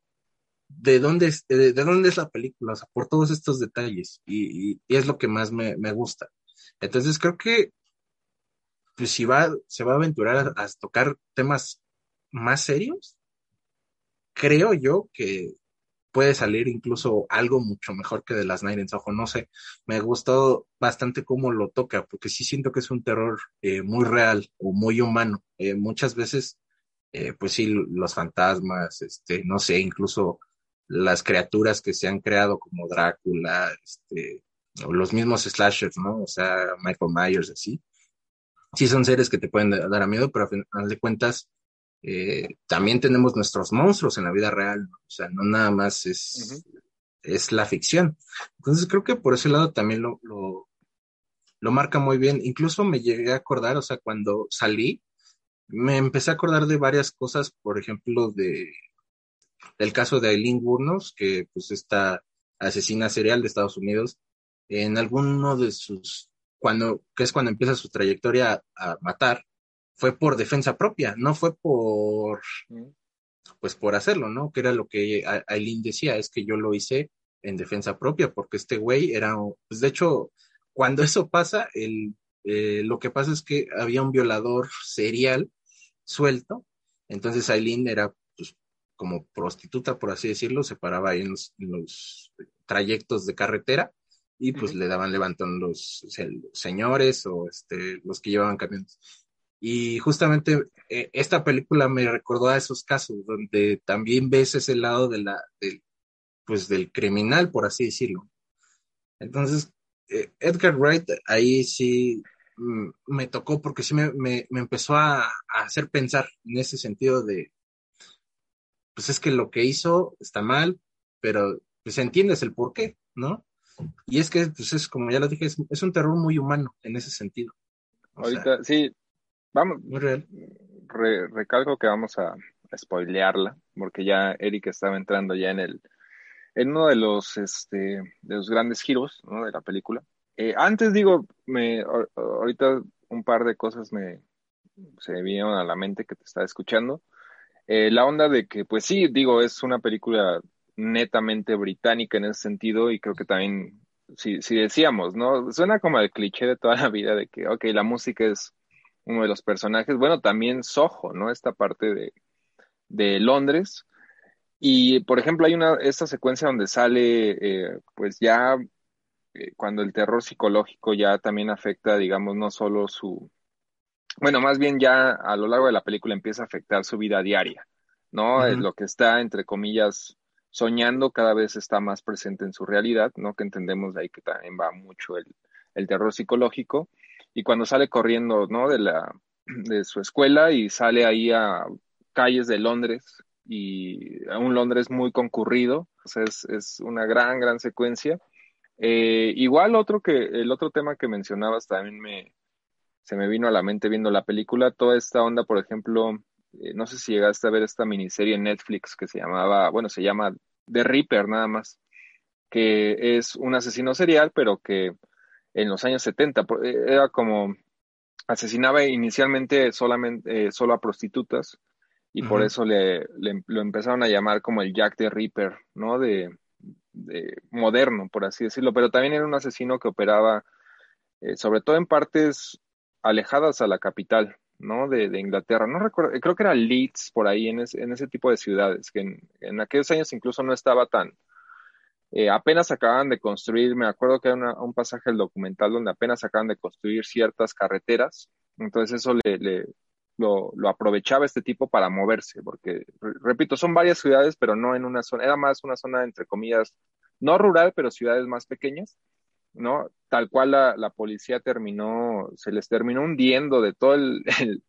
de dónde es, de, dónde es la película, o sea, por todos estos detalles, y, y, y es lo que más me, me, gusta. Entonces creo que pues si va, se va a aventurar a, a tocar temas más serios, creo yo que puede salir incluso algo mucho mejor que de las Night in Soho. No sé, me gustó bastante cómo lo toca, porque sí siento que es un terror eh, muy real o muy humano. Eh, muchas veces, eh, pues sí, los fantasmas, este, no sé, incluso las criaturas que se han creado como Drácula, este, o los mismos slashers, ¿no? O sea, Michael Myers, así. Sí son seres que te pueden dar a miedo, pero a final de cuentas, eh, también tenemos nuestros monstruos en la vida real, ¿no? o sea, no nada más es, uh -huh. es la ficción. Entonces creo que por ese lado también lo, lo, lo, marca muy bien. Incluso me llegué a acordar, o sea, cuando salí, me empecé a acordar de varias cosas, por ejemplo, de del caso de Eileen Wuornos, que pues esta asesina serial de Estados Unidos, en alguno de sus, cuando, que es cuando empieza su trayectoria a matar, fue por defensa propia, no fue por, pues por hacerlo, ¿no? Que era lo que Aileen decía, es que yo lo hice en defensa propia, porque este güey era, pues de hecho, cuando eso pasa, el, eh, lo que pasa es que había un violador serial suelto, entonces Aileen era, pues, como prostituta, por así decirlo, se paraba ahí en los, en los trayectos de carretera y pues uh -huh. le daban levantón los, o sea, los señores o este, los que llevaban camiones. Y justamente eh, esta película me recordó a esos casos donde también ves ese lado de la, pues del criminal, por así decirlo. Entonces, eh, Edgar Wright ahí sí mm, me tocó porque sí me, me, me empezó a, hacer pensar en ese sentido de, pues es que lo que hizo está mal, pero pues entiendes el por qué, ¿no? Y es que, pues es como ya lo dije, es, es un terror muy humano en ese sentido. Ahorita, sí, Vamos, re, recalco que vamos a, spoilearla, porque ya Eric estaba entrando ya en el, en uno de los, este, de los grandes giros, ¿no? De la película. Eh, antes digo, me, ahorita un par de cosas me, se vinieron a la mente que te estaba escuchando. Eh, la onda de que, pues sí, digo, es una película netamente británica en ese sentido y creo que también, si, si decíamos, ¿no? Suena como el cliché de toda la vida de que, ok, la música es uno de los personajes. Bueno, también Soho, ¿no? Esta parte de, de Londres. Y, por ejemplo, hay una, esta secuencia donde sale, eh, pues ya, eh, cuando el terror psicológico ya también afecta, digamos, no solo su, bueno, más bien ya a lo largo de la película empieza a afectar su vida diaria, ¿no? Uh -huh. Lo que está, entre comillas, soñando cada vez está más presente en su realidad, ¿no? Que entendemos de ahí que también va mucho el, el terror psicológico y cuando sale corriendo, ¿no? De la de su escuela y sale ahí a calles de Londres y a un Londres muy concurrido, sea, es, es una gran, gran secuencia. Eh, igual otro que, el otro tema que mencionabas también me, se me vino a la mente viendo la película, toda esta onda, por ejemplo, eh, no sé si llegaste a ver esta miniserie en Netflix que se llamaba, bueno, se llama The Reaper nada más, que es un asesino serial, pero que en los años 70 era como asesinaba inicialmente solamente eh, solo a prostitutas y por eso le, lo empezaron a llamar como el Jack the Reaper, ¿no? De, moderno, por así decirlo, pero también era un asesino que operaba eh, sobre todo en partes alejadas a la capital, ¿no? De, Inglaterra. No recuerdo, creo que era Leeds por ahí, en, en ese tipo de ciudades, que en, aquellos años incluso no estaba tan... Eh, apenas acaban de construir, me acuerdo que era un pasaje del documental donde apenas acaban de construir ciertas carreteras, entonces eso le, lo, aprovechaba este tipo para moverse, porque, repito, son varias ciudades, pero no en una zona, era más una zona, entre comillas, no rural, pero ciudades más pequeñas, ¿no? Tal cual la, policía terminó, se les terminó hundiendo de todo el, [LAUGHS]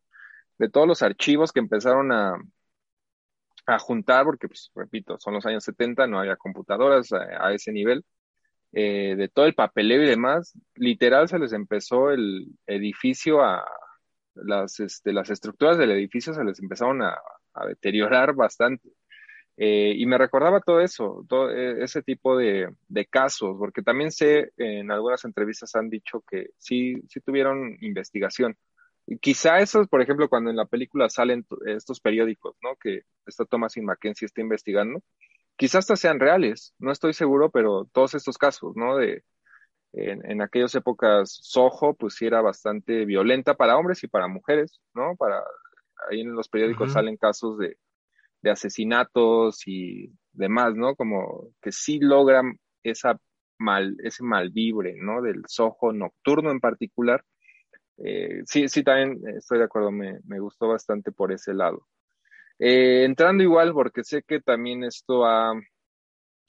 de todos los archivos que empezaron a, a juntar, porque, pues, repito, son los años 70, no había computadoras a, ese nivel, eh, de todo el papeleo y demás, literal se les empezó el edificio a, las, este, las estructuras del edificio se les empezaron a, deteriorar bastante. Eh, y me recordaba todo eso, todo e, ese tipo de, casos, porque también sé, en algunas entrevistas han dicho que sí, sí tuvieron investigación. Quizá esos, por ejemplo, cuando en la película salen estos periódicos, ¿no? Que está Thomas y Mackenzie está investigando, quizás hasta sean reales, no estoy seguro, pero todos estos casos, ¿no? De, en, en, aquellas épocas Soho pues sí era bastante violenta para hombres y para mujeres, ¿no? Para, ahí en los periódicos salen casos de, de, asesinatos y demás, ¿no? Como que sí logran esa mal, ese malvibre, ¿no? Del Soho nocturno en particular. Eh, sí, sí, también estoy de acuerdo, me, gustó bastante por ese lado. Eh, entrando igual, porque sé que también esto ha,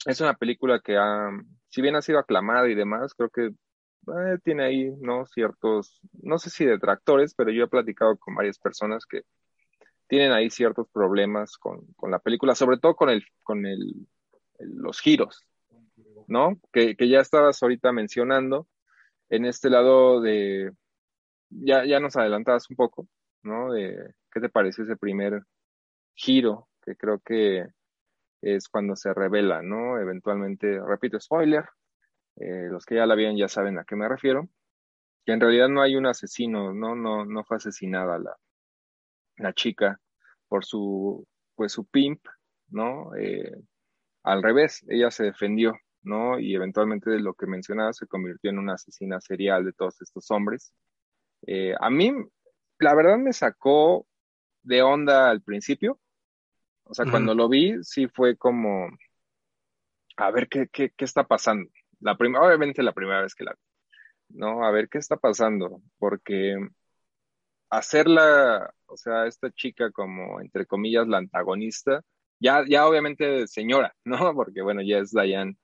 es una película que ha, si bien ha sido aclamada y demás, creo que eh, tiene ahí, ¿no? Ciertos, no sé si detractores, pero yo he platicado con varias personas que tienen ahí ciertos problemas con, la película, sobre todo con el, con el, los giros, ¿no? Que, ya estabas ahorita mencionando en este lado de, ya, ya nos adelantabas un poco, ¿no? De qué te parece ese primer giro, que creo que es cuando se revela, ¿no? Eventualmente, repito, spoiler, eh, los que ya la vieron ya saben a qué me refiero, que en realidad no hay un asesino, ¿no? No, no fue asesinada la, la chica por su, pues su pimp, ¿no? Eh, al revés, ella se defendió, ¿no? Y eventualmente de lo que mencionaba se convirtió en una asesina serial de todos estos hombres. Eh, a mí, la verdad me sacó de onda al principio, o sea, cuando lo vi, sí fue como, a ver qué, qué, qué está pasando. La primera, obviamente la primera vez que la vi, ¿no? A ver qué está pasando, porque hacerla, o sea, esta chica como, entre comillas, la antagonista, ya, ya obviamente señora, ¿no? [LAUGHS] Porque bueno, ya es Diane,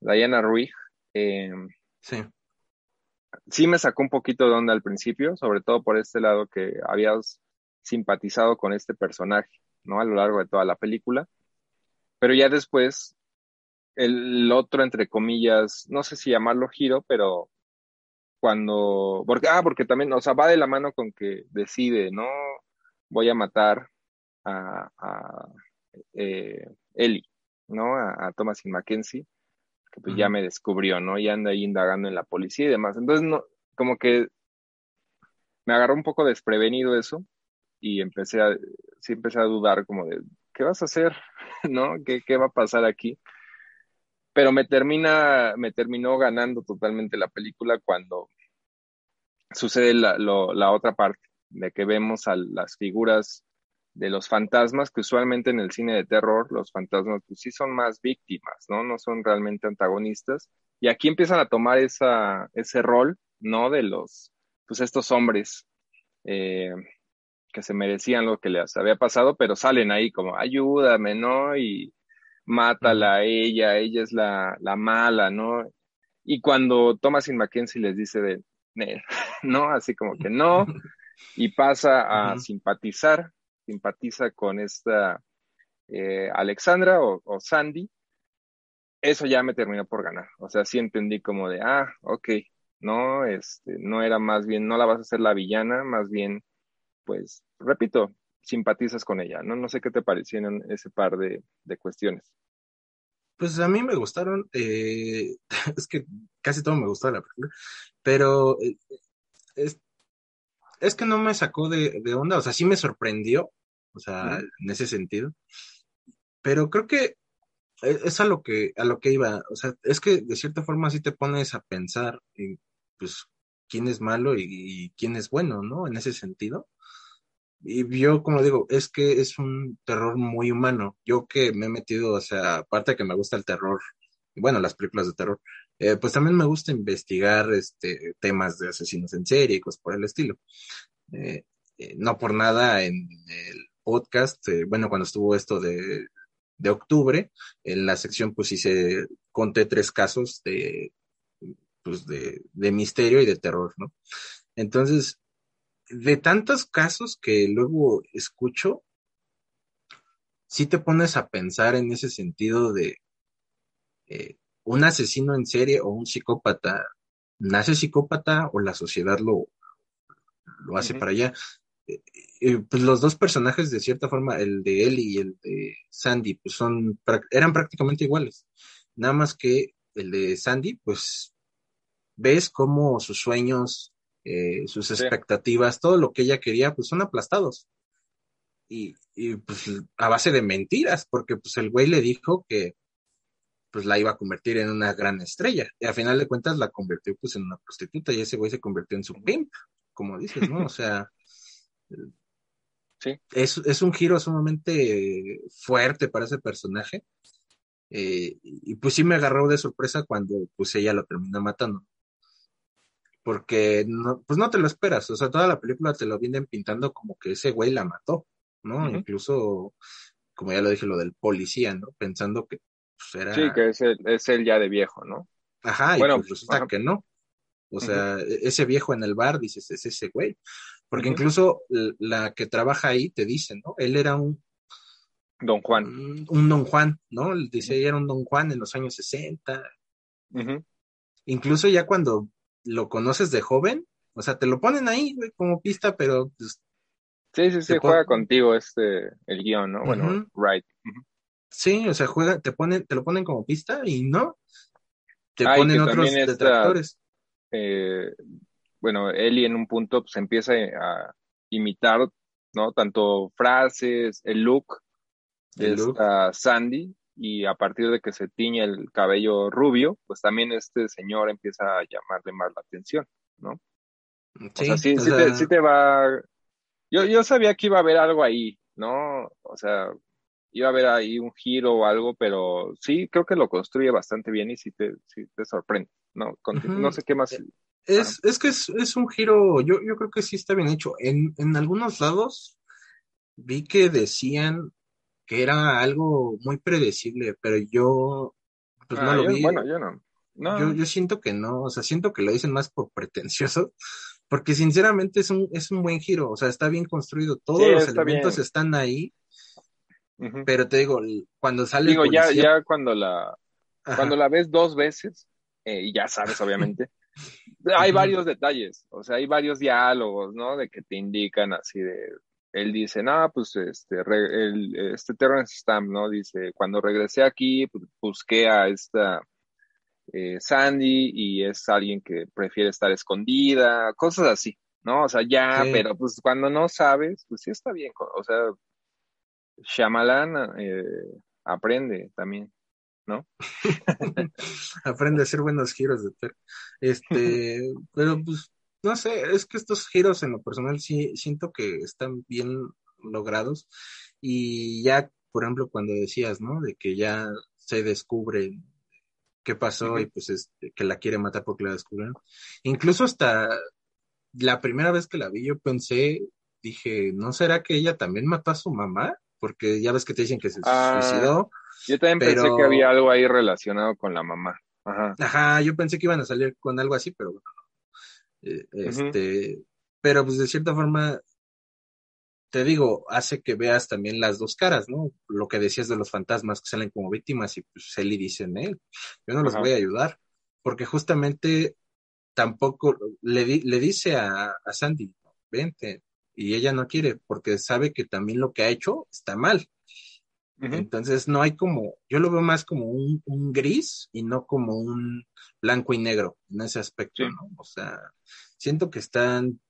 Diana Ruiz. Eh, sí. Sí me sacó un poquito de onda al principio, sobre todo por este lado que habías simpatizado con este personaje. ¿no? A lo largo de toda la película. Pero ya después, el otro, entre comillas, no sé si llamarlo giro, pero cuando, ah, porque también, o sea, va de la mano con que decide, ¿no? Voy a matar a, a eh, Ellie, ¿no? A, Thomas y Mackenzie, que pues ya me descubrió, ¿no? Y anda ahí indagando en la policía y demás. Entonces, no, como que me agarró un poco desprevenido eso y empecé a, sí empecé a dudar como de, ¿qué vas a hacer? [LAUGHS] ¿No? ¿Qué, qué va a pasar aquí? Pero me termina, me terminó ganando totalmente la película cuando sucede la, la otra parte, de que vemos a las figuras de los fantasmas, que usualmente en el cine de terror los fantasmas pues sí son más víctimas, ¿no? No son realmente antagonistas. Y aquí empiezan a tomar esa, ese rol, ¿no? De los, pues estos hombres eh, que se merecían lo que les había pasado, pero salen ahí como, ayúdame, ¿no? Y mátala a ella, ella es la, la mala, ¿no? Y cuando Thomas y Mackenzie les dice de, [LAUGHS] ¿no? Así como que no, [LAUGHS] y pasa a simpatizar, simpatiza con esta eh, Alexandra o, Sandy, eso ya me terminó por ganar. O sea, sí entendí como de, ah, ok, no, este, no era más bien, no la vas a hacer la villana, más bien, pues, repito, simpatizas con ella, ¿no? No sé qué te parecieron ese par de, cuestiones. Pues a mí me gustaron, eh, [LAUGHS] es que casi todo me gustó la película, pero eh, es, que no me sacó de, onda, o sea, sí me sorprendió, o sea, en ese sentido, pero creo que e, es a lo que, a lo que iba, o sea, es que de cierta forma sí te pones a pensar en, pues, quién es malo y, y quién es bueno, ¿no? En ese sentido. Y yo, como digo, es que es un terror muy humano. Yo que me he metido, o sea, aparte de que me gusta el terror, bueno, las películas de terror, eh, pues también me gusta investigar este, temas de asesinos en serie y cosas por el estilo. Eh, eh, no por nada en el podcast, eh, bueno, cuando estuvo esto de, de octubre, en la sección pues hice, conté tres casos de, pues de, de misterio y de terror, ¿no? Entonces, de tantos casos que luego escucho, si te pones a pensar en ese sentido de eh, un asesino en serie o un psicópata, nace psicópata o la sociedad lo, lo hace para allá. Eh, eh, pues los dos personajes, de cierta forma, el de Ellie y el de Sandy, pues son, eran prácticamente iguales. Nada más que el de Sandy, pues ves cómo sus sueños eh, sus expectativas, todo lo que ella quería, pues son aplastados. Y, y, pues a base de mentiras, porque pues el güey le dijo que pues la iba a convertir en una gran estrella. Y a final de cuentas la convirtió pues en una prostituta y ese güey se convirtió en su pimp, como dices, ¿no? O sea, sí. es, es un giro sumamente fuerte para ese personaje. Eh, y pues sí me agarró de sorpresa cuando pues ella lo termina matando porque no, pues no te lo esperas, o sea, toda la película te lo vienen pintando como que ese güey la mató, ¿no? Incluso, como ya lo dije, lo del policía, ¿no? Pensando que pues, era... Sí, que es él, es él ya de viejo, ¿no? Ajá, bueno, y pues resulta que no. O sea, e-, ese viejo en el bar, dices, es ese güey. Porque incluso la que trabaja ahí te dice, ¿no? Él era un... Don Juan. Un, Don Juan, ¿no? Dice, era un Don Juan en los años 60. Incluso ya cuando lo conoces de joven, o sea, te lo ponen ahí, güey, como pista, pero pues, Sí, sí, sí, juega contigo este, el guion, ¿no? Bueno, right. Sí, o sea, juega, te ponen, te lo ponen como pista y no, te ponen otros detractores. Eh, bueno, Eli en un punto pues empieza a imitar, ¿no? Tanto frases, el look de esta Sandy, y a partir de que se tiñe el cabello rubio, pues también este señor empieza a llamarle más la atención, ¿no? Sí, o sea, sí, sí, te, va... Yo, yo sabía que iba a haber algo ahí, ¿no? O sea, iba a haber ahí un giro o algo, pero sí, creo que lo construye bastante bien y sí te, sí te sorprende, ¿no? No sé qué más... Es, es que es, es, un giro, yo, yo creo que sí está bien hecho. En, en algunos lados vi que decían que era algo muy predecible, pero yo pues no ah, lo vi. Bueno, yo no. Yo, yo siento que no, o sea, siento que lo dicen más por pretencioso, [LAUGHS] porque sinceramente es un, es un buen giro, o sea, está bien construido, todos los elementos están ahí, pero te digo, cuando sale... Digo, ya, ya cuando la, cuando la ves dos veces, eh, y ya sabes, obviamente, [LAUGHS] hay varios detalles, o sea, hay varios diálogos, ¿no? De que te indican así de, él dice, no, pues este, el, este Terrence Stamp, ¿no? Dice, cuando regresé aquí, pues, busqué a esta eh, Sandy y es alguien que prefiere estar escondida, cosas así, ¿no? O sea, ya, pero pues cuando no sabes, pues sí está bien, o sea, Shyamalan eh, aprende también, ¿no? [LAUGHS] aprende a hacer buenos giros de ter. Este, [LAUGHS] pero pues no sé, es que estos giros en lo personal sí siento que están bien logrados y ya, por ejemplo, cuando decías, ¿no? De que ya se descubre qué pasó y pues este, que la quiere matar porque la descubren. Incluso hasta la primera vez que la vi yo pensé, dije, ¿no será que ella también mató a su mamá? Porque ya ves que te dicen que se ah, suicidó. Yo también pensé que había algo ahí relacionado con la mamá. Ajá. Ajá, yo pensé que iban a salir con algo así, pero bueno, eh, este, pero pues de cierta forma, te digo, hace que veas también las dos caras, ¿no? Lo que decías de los fantasmas que salen como víctimas y pues y dice, él, yo no los voy a ayudar, porque justamente tampoco le, le dice a, a Sandy, vente, y ella no quiere porque sabe que también lo que ha hecho está mal. Entonces no hay como, yo lo veo más como un, un, gris y no como un blanco y negro en ese aspecto, ¿no? O sea, siento que están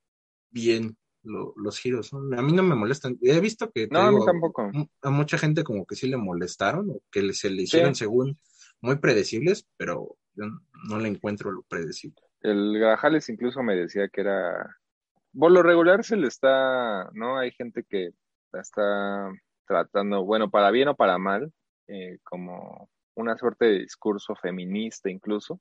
bien los giros. A mí no me molestan. He visto que no, a, mí tampoco. a mucha gente como que sí le molestaron o que se le hicieron según muy predecibles, pero yo no le encuentro lo predecible. El Grajales incluso me decía que era por lo regular se le está, ¿no? Hay gente que está tratando, bueno, para bien o para mal, eh, como una suerte de discurso feminista incluso.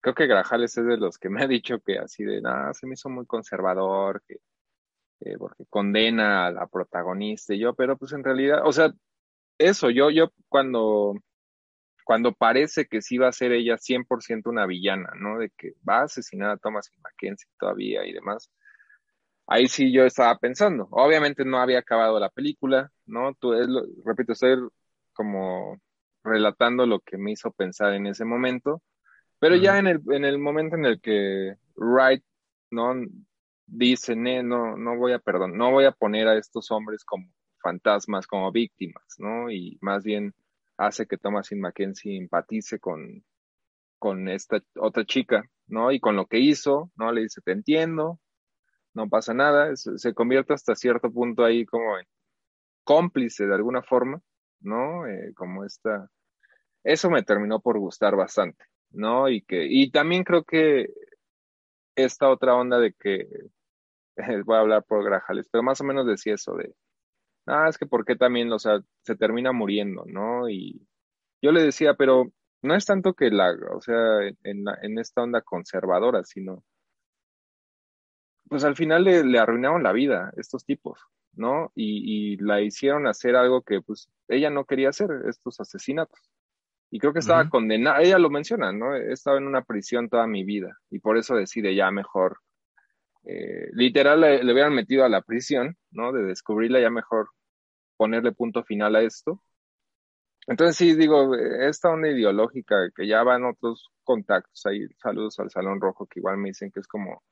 Creo que Grajales es de los que me ha dicho que así de, nada, se me hizo muy conservador, que eh, porque condena a la protagonista y yo, pero pues en realidad, o sea, eso, yo, yo cuando, cuando parece que sí va a ser ella 100% una villana, ¿no? De que va a asesinar a Thomas y Mackenzie todavía y demás, ahí sí yo estaba pensando. Obviamente no había acabado la película, ¿no? Tú, es lo, repito, estoy como relatando lo que me hizo pensar en ese momento, pero ya en el, en el momento en el que Wright, ¿no? Dice, no, no voy a, perdón, no voy a poner a estos hombres como fantasmas, como víctimas, ¿no? Y más bien hace que Thomasin Mackenzie empatice con, con esta otra chica, ¿no? Y con lo que hizo, ¿no? Le dice, te entiendo, no pasa nada, se, convierte hasta cierto punto ahí como en cómplice de alguna forma, ¿no? Eh, como esta, eso me terminó por gustar bastante, ¿no? Y que, y también creo que esta otra onda de que, [LAUGHS] voy a hablar por Grajales, pero más o menos decía eso de, ah, es que por qué también, o sea, se termina muriendo, ¿no? Y yo le decía, pero no es tanto que la, o sea, en, en esta onda conservadora, sino pues al final le, arruinaron la vida estos tipos, ¿no? Y, la hicieron hacer algo que pues ella no quería hacer, estos asesinatos. Y creo que estaba condenada, ella lo menciona, ¿no? He estado en una prisión toda mi vida y por eso decide ya mejor, eh, literal le, le, hubieran metido a la prisión, ¿no? De descubrirla ya mejor ponerle punto final a esto. Entonces sí, digo, esta onda ideológica que ya van otros contactos ahí, saludos al Salón Rojo que igual me dicen que es como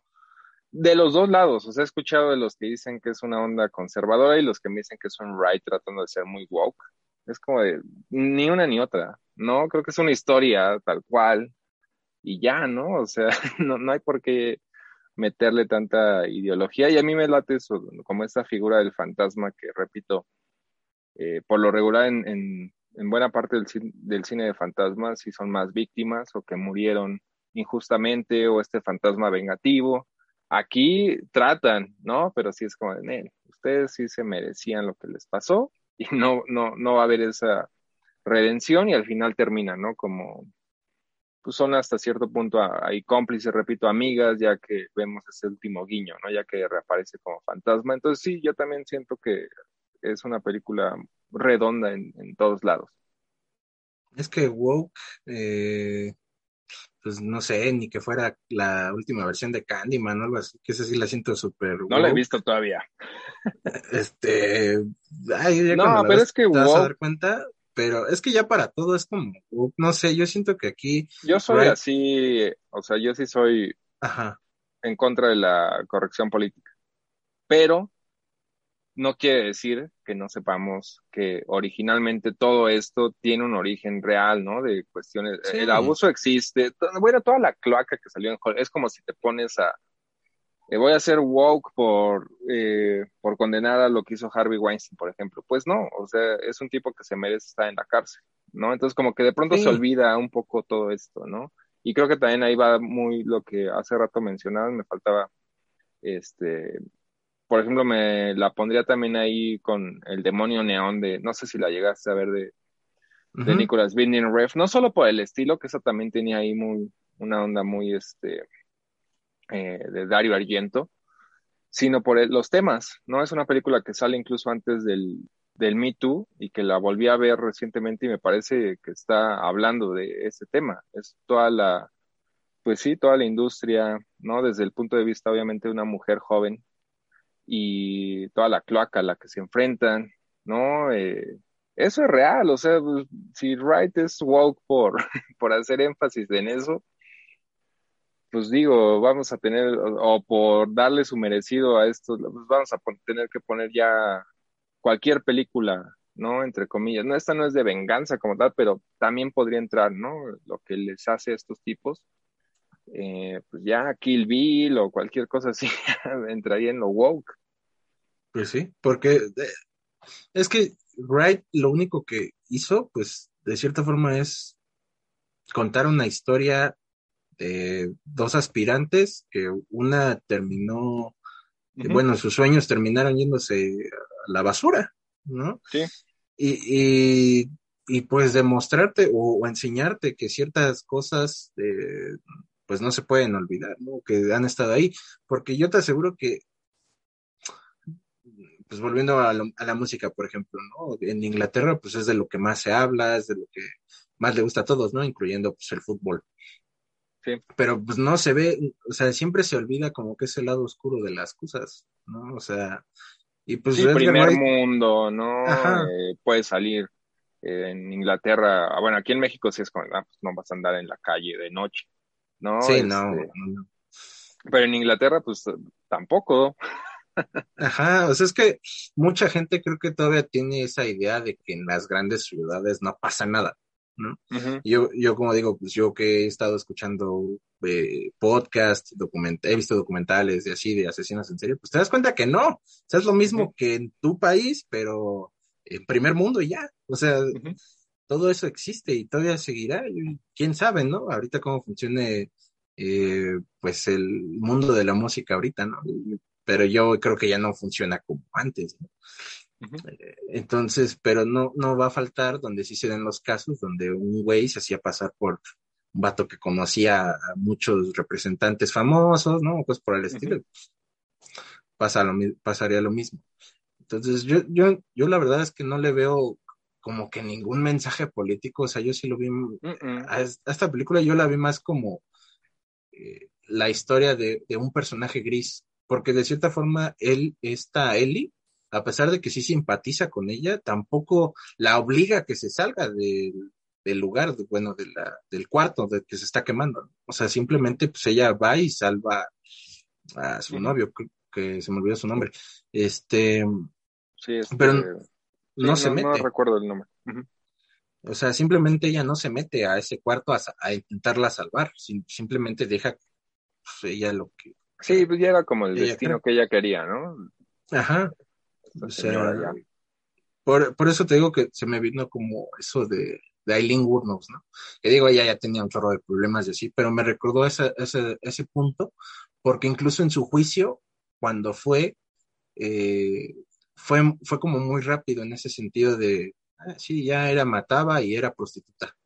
de los dos lados, o sea, he escuchado de los que dicen que es una onda conservadora y los que me dicen que es un right tratando de ser muy woke. Es como de ni una ni otra, ¿no? Creo que es una historia tal cual y ya, ¿no? O sea, [LAUGHS] no, no hay por qué meterle tanta ideología y a mí me late eso, como esa figura del fantasma que, repito, eh, por lo regular en, en, en buena parte del, del cine de fantasmas si son más víctimas o que murieron injustamente o este fantasma vengativo Aquí tratan, ¿no? Pero sí es como de, ustedes sí se merecían lo que les pasó [LAUGHS] y no, no, no va a haber esa redención y al final termina, ¿no? Como, pues son hasta cierto punto ahí cómplices, repito, amigas, ya que vemos ese último guiño, ¿no? Ya que reaparece como fantasma. Entonces sí, yo también siento que es una película redonda en, en todos lados. Es que Woke eh, pues no sé, ni que fuera la última versión de Candyman o algo así, que esa sí la siento súper. No la he visto todavía. Este. Ay, no, pero es que. Te vas a dar cuenta, pero es que ya para todo es como. No sé, yo siento que aquí. Yo soy así, o sea, yo sí soy. Ajá. En contra de la corrección política. Pero no quiere decir que no sepamos que originalmente todo esto tiene un origen real, ¿no? De cuestiones, el abuso existe, bueno, toda la cloaca que salió en Hollywood, es como si te pones a, eh, voy a hacer woke por, eh, por condenar a lo que hizo Harvey Weinstein, por ejemplo. Pues no, o sea, es un tipo que se merece estar en la cárcel, ¿no? Entonces como que de pronto se olvida un poco todo esto, ¿no? Y creo que también ahí va muy lo que hace rato mencionabas, me faltaba este por ejemplo, me la pondría también ahí con el demonio neón de, no sé si la llegaste a ver de, de Nicolas Winding Ref, no solo por el estilo, que eso también tenía ahí muy, una onda muy, este, eh, de Dario Argento, sino por los temas, ¿no? Es una película que sale incluso antes del, del Me Too y que la volví a ver recientemente y me parece que está hablando de ese tema. Es toda la, pues sí, toda la industria, ¿no? Desde el punto de vista, obviamente, de una mujer joven y toda la cloaca a la que se enfrentan, ¿no? Eh, eso es real, o sea, pues, si Wright es woke por, [LAUGHS] hacer énfasis en eso, pues digo, vamos a tener, o, por darle su merecido a esto, pues vamos a tener que poner ya cualquier película, ¿no? Entre comillas. No, esta no es de venganza como tal, pero también podría entrar, ¿no? Lo que les hace a estos tipos. Eh, pues ya Kill Bill o cualquier cosa así [LAUGHS] entraría en lo woke. Pues sí, porque eh, es que Wright lo único que hizo, pues de cierta forma es contar una historia de dos aspirantes que una terminó, bueno, sus sueños terminaron yéndose a la basura, ¿no? Sí. Y, y, pues demostrarte o, enseñarte que ciertas cosas eh, pues no se pueden olvidar, ¿no? Que han estado ahí, porque yo te aseguro que pues volviendo a, la música, por ejemplo, ¿no? En Inglaterra, pues es de lo que más se habla, es de lo que más le gusta a todos, ¿no? Incluyendo pues el fútbol. Pero pues no se ve, o sea, siempre se olvida como que es el lado oscuro de las cosas, ¿no? O sea, y pues... Sí, primer mundo, ¿no? Eh, puede salir eh, en Inglaterra, ah, bueno, aquí en México sí es como, ah, pues no vas a andar en la calle de noche, ¿no? Sí, no, este, Pero en Inglaterra, pues tampoco. Ajá, o sea, es que mucha gente creo que todavía tiene esa idea de que en las grandes ciudades no pasa nada. ¿no? yo, yo, como digo, pues yo que he estado escuchando eh, podcast, he visto documentales de así, de asesinos en serie, pues te das cuenta que no, o sea, es lo mismo que en tu país, pero en primer mundo y ya, o sea, todo eso existe y todavía seguirá, y quién sabe, ¿no? Ahorita cómo funcione, eh, pues, el mundo de la música ahorita, ¿no? Pero yo creo que ya no funciona como antes, ¿no? Eh, entonces, pero no, no va a faltar donde sí se den los casos donde un güey se hacía pasar por un vato que conocía a muchos representantes famosos, ¿no? Pues por el estilo. pasa lo, pasaría lo mismo. Entonces, yo, yo, yo la verdad es que no le veo como que ningún mensaje político, o sea, yo sí lo vi, a, esta película yo la vi más como eh, la historia de, de, un personaje gris, porque de cierta forma él, esta Ellie, a pesar de que sí simpatiza con ella, tampoco la obliga a que se salga del, lugar, bueno, de la, del cuarto de que se está quemando. O sea, simplemente pues ella va y salva a su novio, que, se me olvidó su nombre. Este, sí, pero no, se mete. No recuerdo el nombre. O sea, simplemente ella no se mete a ese cuarto a, intentarla salvar, simplemente deja pues, ella lo que... Sí, pues ya era como el destino que ella quería, ¿no? Ajá. O sea, por, por, eso te digo que se me vino como eso de, de Aileen Wuornos, ¿no? Que digo, ella ya tenía un chorro de problemas y así, pero me recordó ese, ese, ese punto, porque incluso en su juicio, cuando fue, eh, fue, fue como muy rápido en ese sentido de, ah, sí, ya era mataba y era prostituta.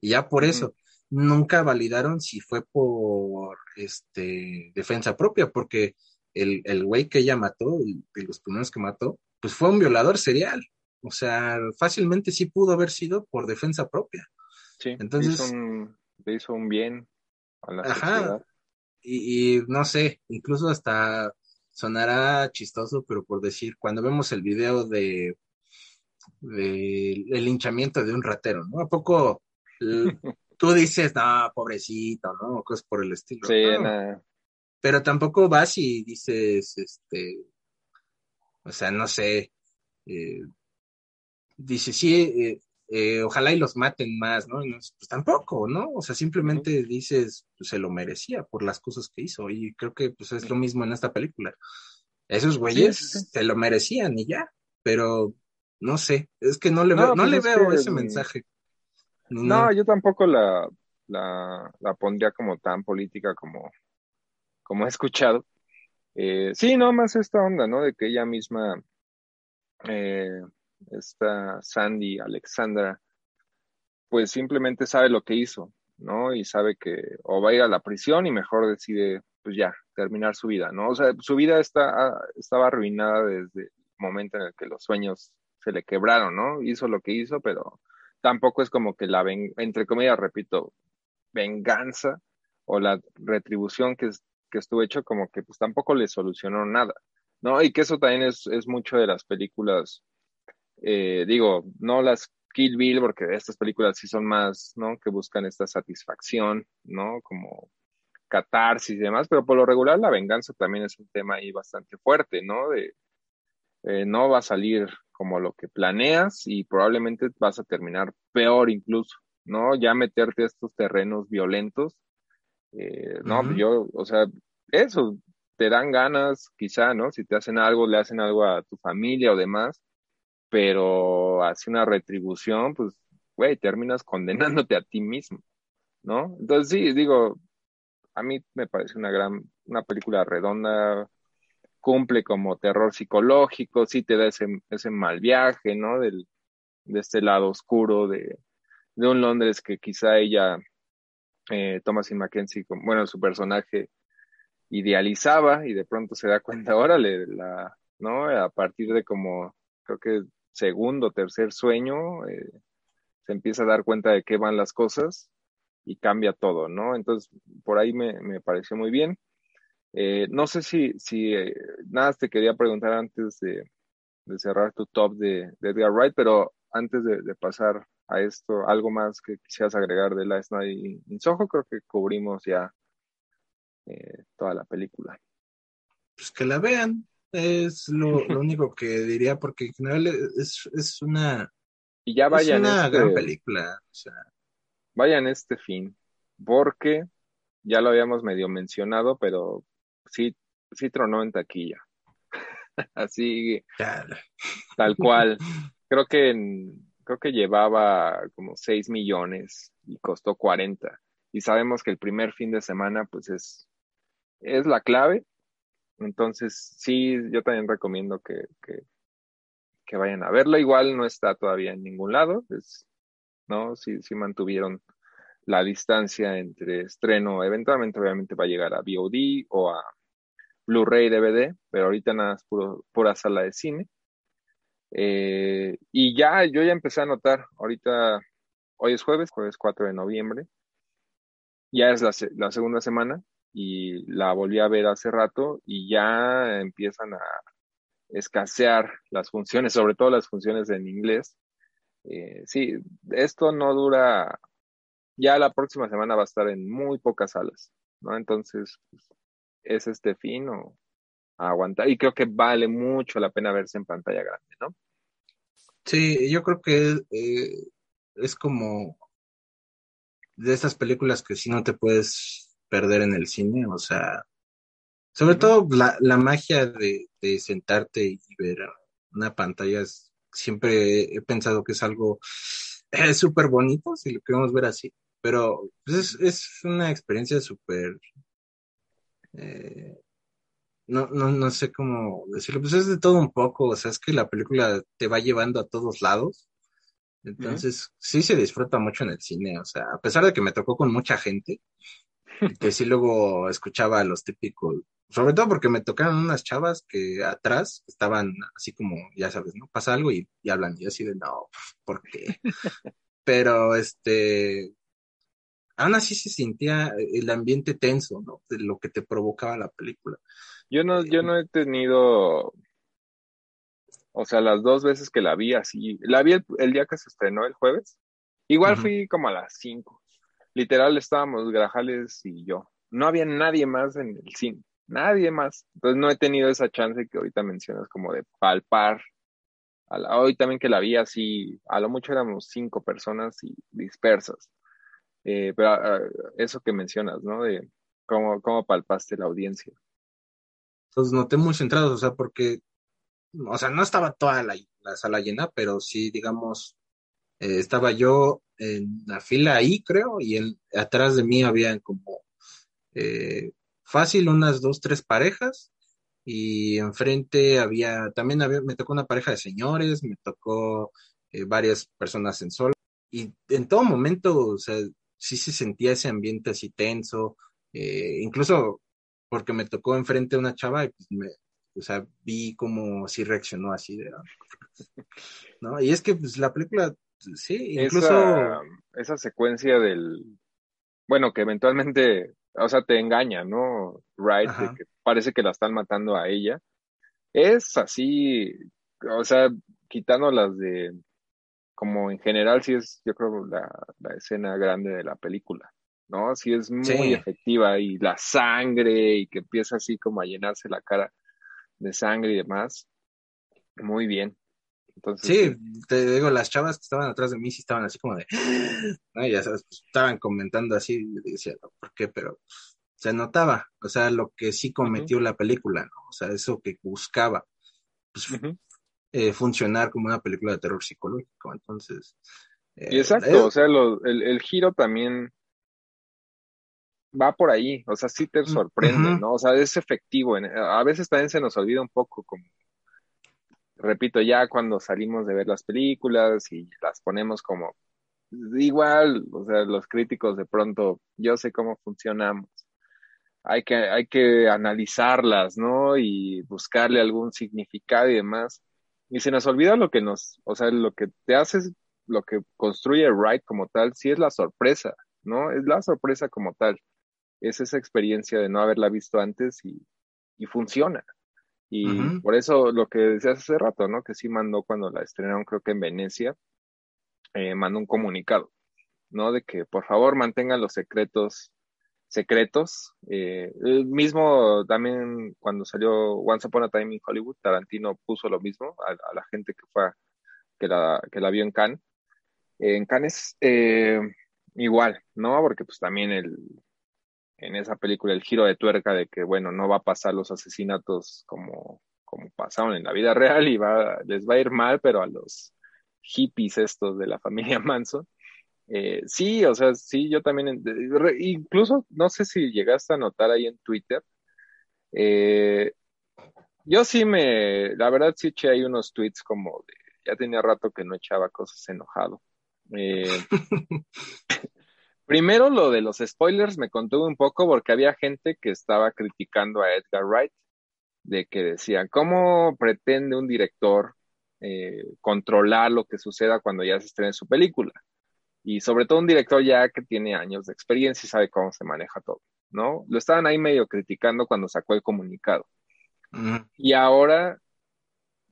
Y ya por eso, nunca validaron si fue por este defensa propia, porque el, el güey que ella mató, de los primeros que mató, pues fue un violador serial. O sea, fácilmente sí pudo haber sido por defensa propia. Sí, entonces le hizo un, bien a la ajá, Y, y, no sé, incluso hasta sonará chistoso, pero por decir, cuando vemos el video de, de el linchamiento de un ratero, ¿no? ¿A poco [LAUGHS] tú dices, no, pobrecito, ¿no? Cosas por el estilo. Sí, nada pero tampoco vas y dices, este, o sea, no sé, eh, dice, sí, eh, eh, ojalá y los maten más, ¿no? pues tampoco, ¿no? O sea, simplemente dices, pues se lo merecía por las cosas que hizo y creo que pues es lo mismo en esta película. Esos güeyes se lo merecían y ya, pero no sé, es que no le veo, no, pues le veo ese mensaje. No, yo tampoco la, la, la pondría como tan política como, como he escuchado. Eh, sí, no más esta onda, ¿no? De que ella misma, eh, esta Sandy Alexandra, pues simplemente sabe lo que hizo, ¿no? Y sabe que o va a ir a la prisión y mejor decide, pues ya, terminar su vida, ¿no? O sea, su vida está, estaba arruinada desde el momento en el que los sueños se le quebraron, ¿no? Hizo lo que hizo, pero tampoco es como que la, entre comillas, repito, venganza o la retribución que, que estuvo hecho como que pues tampoco le solucionó nada. ¿no? Y que eso también es, es mucho de las películas, eh, digo, no las Kill Bill, porque estas películas sí son más, ¿no? Que buscan esta satisfacción, ¿no? Como catarsis y demás, pero por lo regular la venganza también es un tema ahí bastante fuerte, ¿no? De, eh, no va a salir como lo que planeas y probablemente vas a terminar peor incluso, ¿no? Ya meterte a estos terrenos violentos, eh, no, yo, o sea, eso, te dan ganas, quizá, ¿no? Si te hacen algo, le hacen algo a tu familia o demás, pero hace una retribución, pues, güey, terminas condenándote a ti mismo, ¿no? Entonces, sí, digo, a mí me parece una gran, una película redonda, cumple como terror psicológico, sí te da ese, ese mal viaje, ¿no? Del, de este lado oscuro de, de un Londres que quizá ella, eh, Thomasin Mackenzie, bueno, su personaje idealizaba y de pronto se da cuenta, [LAUGHS] órale, la, ¿no? A partir de como, creo que segundo, tercer sueño, eh, se empieza a dar cuenta de qué van las cosas y cambia todo, ¿no? Entonces, por ahí me, me pareció muy bien. Eh, no sé si, si eh, nada te quería preguntar antes de, cerrar tu top de, de, Edgar Wright, pero antes de, de, pasar a esto, algo más que quisieras agregar de Last Night in Soho, creo que cubrimos ya eh, toda la película. Pues que la vean, es lo, lo único que diría, porque en general es, es una, y ya vayan es una este, gran película. O sea. Vayan este fin, porque ya lo habíamos medio mencionado, pero sí, sí tronó en taquilla. [LAUGHS] Así, tal cual. [LAUGHS] Creo que en- creo que llevaba como 6 millones y costó 40. Y sabemos que el primer fin de semana, pues es, es la clave. Entonces, sí, yo también recomiendo que, que, vayan a verla. Igual no está todavía en ningún lado. Es, ¿no? Sí, sí mantuvieron la distancia entre estreno. Eventualmente, obviamente, va a llegar a VOD o a Blu-ray DVD, pero ahorita nada es puro, pura sala de cine. Eh, y ya, yo ya empecé a notar, ahorita, hoy es jueves, jueves 4 de noviembre, ya es la, la segunda semana y la volví a ver hace rato y ya empiezan a escasear las funciones, sobre todo las funciones en inglés. Eh, sí, esto no dura, ya la próxima semana va a estar en muy pocas salas, ¿no? Entonces, es este fin o aguantar. Y creo que vale mucho la pena verse en pantalla grande, ¿no? Sí, yo creo que eh, es como de esas películas que si no te puedes perder en el cine, o sea, sobre todo la, la magia de, de sentarte y ver una pantalla, es- siempre he pensado que es algo eh, súper bonito, si lo queremos ver así, pero pues, es, es una experiencia súper, eh, no, no, no sé cómo decirlo, pues es de todo un poco, o sea, es que la película te va llevando a todos lados. Entonces, sí se disfruta mucho en el cine, o sea, a pesar de que me tocó con mucha gente, que sí luego escuchaba a los típicos, sobre todo porque me tocaron unas chavas que atrás estaban así como, ya sabes, ¿no? Pasa algo y, y hablan, y así de, no, ¿por qué? [LAUGHS] Pero, este, aún así se sentía el ambiente tenso, ¿no? De lo que te provocaba la película. Yo no, yo no he tenido, o sea, las dos veces que la vi así, la vi el, el día que se estrenó el jueves. Igual fui como a las 5. Literal estábamos Grajales y yo. No había nadie más en el cine, nadie más. Entonces no he tenido esa chance que ahorita mencionas como de palpar. A hoy también que la vi así, a lo mucho éramos cinco personas y dispersas. Eh, pero ah, eso que mencionas, ¿no? De cómo, cómo palpaste la audiencia. Entonces noté muy centrados, o sea, porque, o sea, no estaba toda la, la sala llena, pero sí, digamos, eh, estaba yo en la fila ahí, creo, y en, atrás de mí habían como eh, fácil unas dos, tres parejas, y enfrente había, también me tocó una pareja de señores, me tocó eh, varias personas en sol, y en todo momento, o sea, sí se sentía ese ambiente así tenso, eh, incluso porque me tocó enfrente una chava y pues me, o sea, vi como sí reaccionó así [LAUGHS] ¿no? Y es que pues la película, sí, incluso, Esa, esa secuencia del, bueno, que eventualmente, o sea, te engaña, ¿no? Right, de que parece que la están matando a ella. Es así, o sea, quitando las de, como en general, sí es, yo creo, la, la escena grande de la película, ¿no? Sí es muy efectiva y la sangre y que empieza así como a llenarse la cara de sangre y demás. Muy bien. Entonces, sí, te digo, las chavas que estaban atrás de mí sí estaban así como de, [GASPS] ya sabes, pues, estaban comentando así, decía, ¿por qué? Pero se notaba, o sea, lo que sí cometió la película, ¿no? O sea, eso que buscaba, pues, eh, funcionar como una película de terror psicológico, entonces. y exacto, o sea, el, el, giro también va por ahí, o sea, sí te sorprende, ¿no? O sea, es efectivo, a veces también se nos olvida un poco como repito, ya cuando salimos de ver las películas y las ponemos como igual, o sea, los críticos de pronto, yo sé cómo funcionamos. Hay que, hay que analizarlas, ¿no? Y buscarle algún significado y demás. Y se nos olvida lo que nos, o sea, lo que te hace, lo que construye Wright como tal, sí es la sorpresa, ¿no? Es la sorpresa como tal. Es esa experiencia de no haberla visto antes y, y funciona. Y por eso lo que decías hace rato, ¿no? Que sí mandó cuando la estrenaron, creo que en Venecia, eh, mandó un comunicado, ¿no? De que por favor mantengan los secretos secretos. Eh, mismo también cuando salió Once Upon a Time in Hollywood, Tarantino puso lo mismo a, la gente que fue que la, que la vio en Cannes. en Cannes eh, igual, ¿no? Porque pues también el, en esa película el giro de tuerca de que, bueno, no va a pasar los asesinatos como, como pasaron en la vida real y va, les va a ir mal, pero a los hippies estos de la familia [LAUGHS] Manson. Eh, sí, o sea, sí, yo también, incluso, no sé si llegaste a notar ahí en Twitter, eh, yo sí me, la verdad sí eché ahí unos tweets como de, ya tenía rato que no echaba cosas enojado. Eh, [LAUGHS] Primero lo de los spoilers me contuve un poco porque había gente que estaba criticando a Edgar Wright, de que decía, ¿cómo pretende un director eh, controlar lo que suceda cuando ya se estrene su película? Y sobre todo un director ya que tiene años de experiencia y sabe cómo se maneja todo, ¿no? Lo estaban ahí medio criticando cuando sacó el comunicado. Y ahora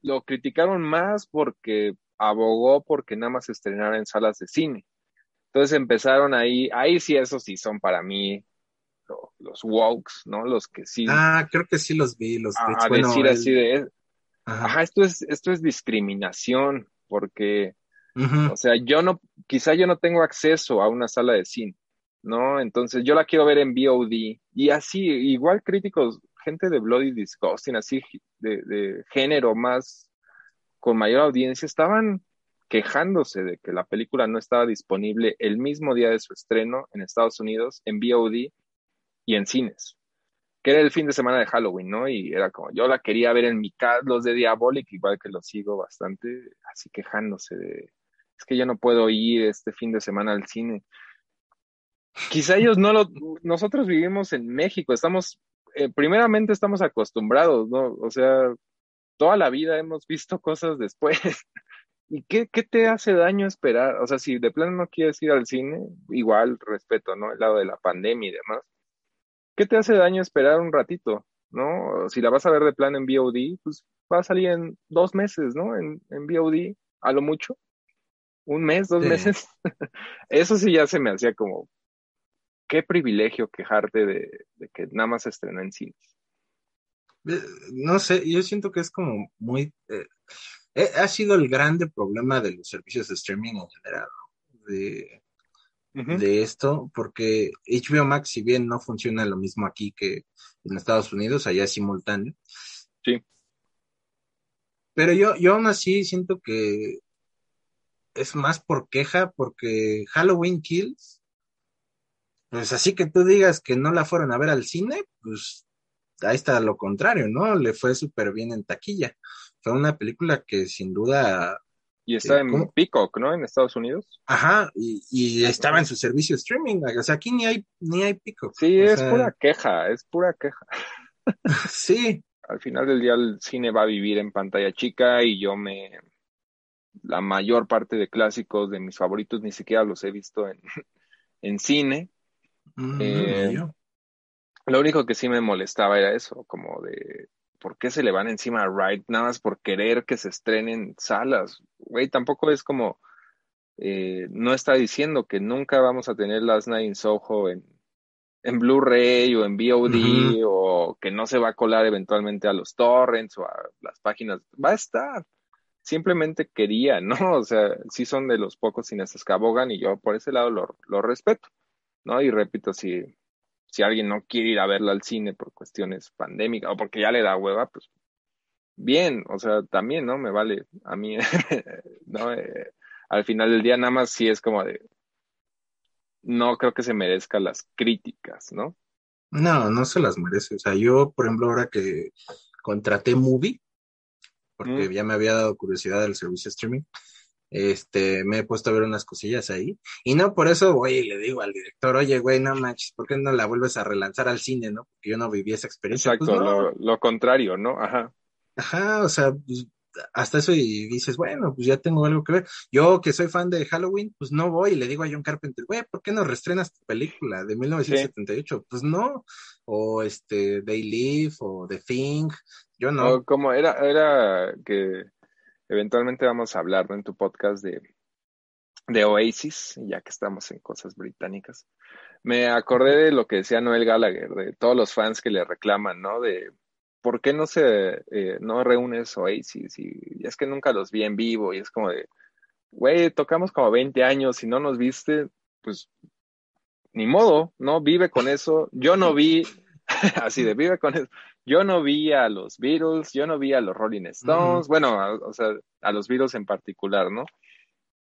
lo criticaron más porque abogó porque nada más se estrenara en salas de cine entonces empezaron ahí, ahí sí, esos sí son para mí los wokes, ¿no? Los que sí. Ah, creo que sí los vi, los A, decir así de, ajá. esto es, esto es discriminación, porque, o sea, yo no, quizá yo no tengo acceso a una sala de cine, ¿no? Entonces yo la quiero ver en VOD, y así, igual críticos, gente de Bloody Disgusting, así, de, de género más, con mayor audiencia, estaban quejándose de que la película no estaba disponible el mismo día de su estreno en Estados Unidos, en VOD y en cines, que era el fin de semana de Halloween, ¿no? Y era como, yo la quería ver en mi casa, los de Diabolic, igual que los sigo bastante, así quejándose de, es que yo no puedo ir este fin de semana al cine. Quizá ellos no lo, nosotros vivimos en México, estamos, eh, primeramente estamos acostumbrados, ¿no? O sea, toda la vida hemos visto cosas después. [LAUGHS] ¿Y qué, qué, te hace daño esperar? O sea, si de plano no quieres ir al cine, igual respeto, ¿no? El lado de la pandemia y demás. ¿Qué te hace daño esperar un ratito? ¿No? Si la vas a ver de plano en VOD, pues va a salir en dos meses, ¿no? En, en VOD, a lo mucho. Un mes, dos meses. [LAUGHS] Eso sí ya se me hacía como, qué privilegio quejarte de, de que nada más se estrena en cines. Eh, no sé, yo siento que es como muy... Eh, eh, ha sido el grande problema de los servicios de streaming en general, de, de, esto, porque HBO Max, si bien no funciona lo mismo aquí que en Estados Unidos, allá es simultáneo. Sí. Pero yo, yo aún así siento que es más por queja, porque Halloween Kills, pues así que tú digas que no la fueron a ver al cine, pues ahí está lo contrario, ¿no? Le fue súper bien en taquilla fue una película que sin duda... Y está eh, en Peacock, ¿no? En Estados Unidos. Ajá, y, estaba en su servicio streaming. O sea, aquí ni hay, ni hay Peacock. Sí, es pura queja, es pura queja. [LAUGHS] sí. Al final del día el cine va a vivir en pantalla chica y yo me... La mayor parte de clásicos de mis favoritos ni siquiera los he visto en, [LAUGHS] en cine. Mm, eh, lo único que sí me molestaba era eso, como de ¿por qué se le van encima a Wright nada más por querer que se estrenen salas? Güey, tampoco es como, eh, no está diciendo que nunca vamos a tener Last Night in Soho en, en Blu-ray o en VOD o que no se va a colar eventualmente a los torrents o a las páginas. Va a estar. Simplemente quería, [LAUGHS] ¿no? O sea, sí son de los pocos cineastas que abogan y yo por ese lado lo, lo respeto, ¿no? Y repito, si, si alguien no quiere ir a verla al cine por cuestiones pandémicas o porque ya le da hueva, pues bien, o sea, también, ¿no? Me vale a mí, [LAUGHS] ¿no? Eh, al final del día nada más sí es como de, no creo que se merezca las críticas, ¿no? No, no se las merece. O sea, yo, por ejemplo, ahora que contraté Movie, porque ya me había dado curiosidad del servicio streaming, este, me he puesto a ver unas cosillas ahí. Y no por eso voy y le digo al director, oye, güey, no manches, ¿por qué no la vuelves a relanzar al cine, no? Porque yo no viví esa experiencia. Pues Exacto, lo, lo, contrario, ¿no? Ajá. Ajá, o sea, pues, hasta eso y dices, bueno, pues ya tengo algo que ver. Yo que soy fan de Halloween, pues no voy y le digo a John Carpenter, güey, ¿por qué no restrenas tu película de 1978? Pues no, o este, They Live, o The Thing, yo no. O como era, era que eventualmente vamos a hablar en tu podcast de, de Oasis, ya que estamos en cosas británicas. Me acordé de lo que decía Noel Gallagher, de todos los fans que le reclaman, ¿no? De ¿por qué no se eh, no reúnes Oasis? Y, es que nunca los vi en vivo y es como de, güey, tocamos como 20 años y no nos viste, pues ni modo, ¿no? Vive con eso. Yo no vi, [LAUGHS] así de vive con eso. Yo no vi a los Beatles, yo no vi a los Rolling Stones, bueno, o sea, a los Beatles en particular, ¿no?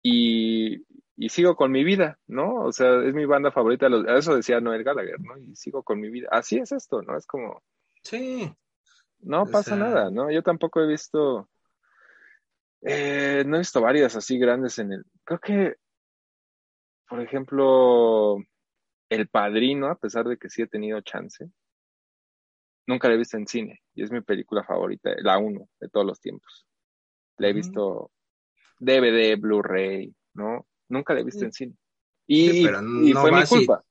Y, y, sigo con mi vida, ¿no? O sea, es mi banda favorita, eso decía Noel Gallagher, ¿no? Y sigo con mi vida. Así es esto, ¿no? Es como... Sí, no pasa nada, ¿no? Yo tampoco he visto, eh, no he visto varias así grandes en el, creo que, por ejemplo, El Padrino, a pesar de que sí he tenido chance, nunca la he visto en cine y es mi película favorita, la uno de todos los tiempos. La he visto DVD, Blu-ray, ¿no? Nunca la he visto en cine. Y, y fue mi culpa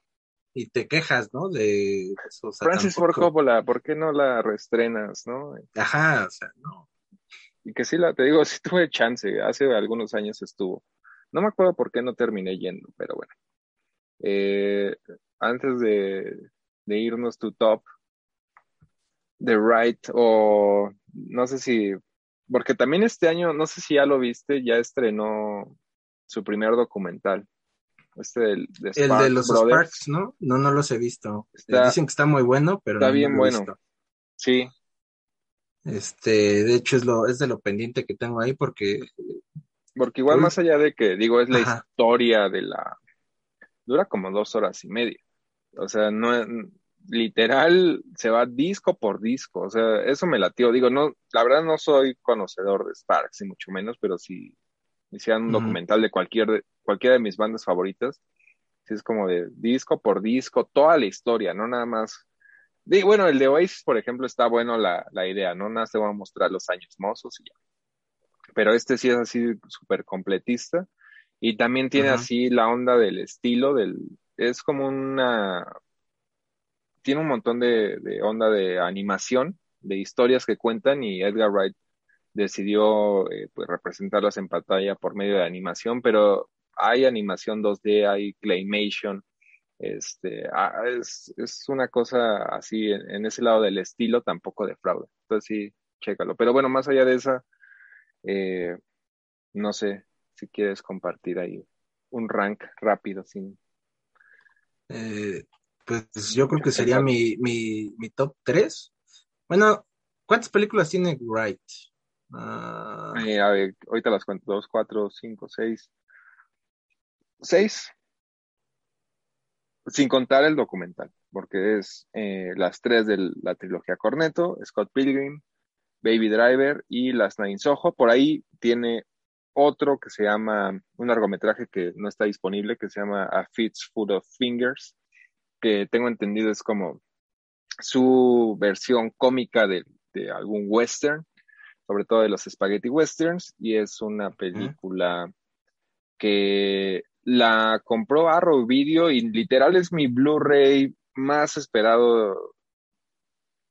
y te quejas, ¿no? De eso, Francis Ford Coppola, ¿por qué no la reestrenas, no? Ajá, o sea, no. Y que sí la, te digo, [LAUGHS] sí tuve chance, hace algunos años estuvo. No me acuerdo por qué no terminé yendo, pero bueno. Eh, antes de, de irnos tu top, The Right, o no sé si, porque también este año, no sé si ya lo viste, ya estrenó su primer documental. Este el de los Sparks, ¿no? No, no los he visto. Dicen que está muy bueno, pero está bien bueno. Sí. Este, de hecho es lo es de lo pendiente que tengo ahí porque porque igual más allá de que digo es la historia de la dura como dos horas y media. O sea, no literal se va disco por disco. O sea, eso me latió. Digo, no, la verdad no soy conocedor de Sparks, ni mucho menos, pero si hicieran un documental de cualquier cualquiera de mis bandas favoritas. es como de disco por disco, toda la historia, no nada más. bueno, el de Oasis, por ejemplo, está bueno la, idea, ¿no? Nada te voy a mostrar los años mozos y ya. Pero este sí es así súper completista. Y también tiene así la onda del estilo, del, es como una, tiene un montón de, onda de animación, de historias que cuentan y Edgar Wright decidió eh, pues representarlas en pantalla por medio de animación, pero hay animación 2D, hay claymation, este, ah, es, es una cosa así en, ese lado del estilo, tampoco de fraude. Entonces sí, chécalo. Pero bueno, más allá de esa, eh, no sé si quieres compartir ahí un rank rápido, sin. Eh, pues yo creo que sería mi, mi, mi top 3. Bueno, ¿cuántas películas tiene Wright? Ah. A ver, ahorita las cuento, 2, 4, 5, 6, seis, sin contar el documental, porque es eh, las tres de la trilogía Corneto, Scott Pilgrim, Baby Driver y Las Nine Soho. Por ahí tiene otro que se llama, un largometraje que no está disponible, que se llama A Fits Food of Fingers, que tengo entendido es como su versión cómica de, de algún western, sobre todo de los spaghetti westerns, y es una película que la compró Arrow Video y literal es mi Blu-ray más esperado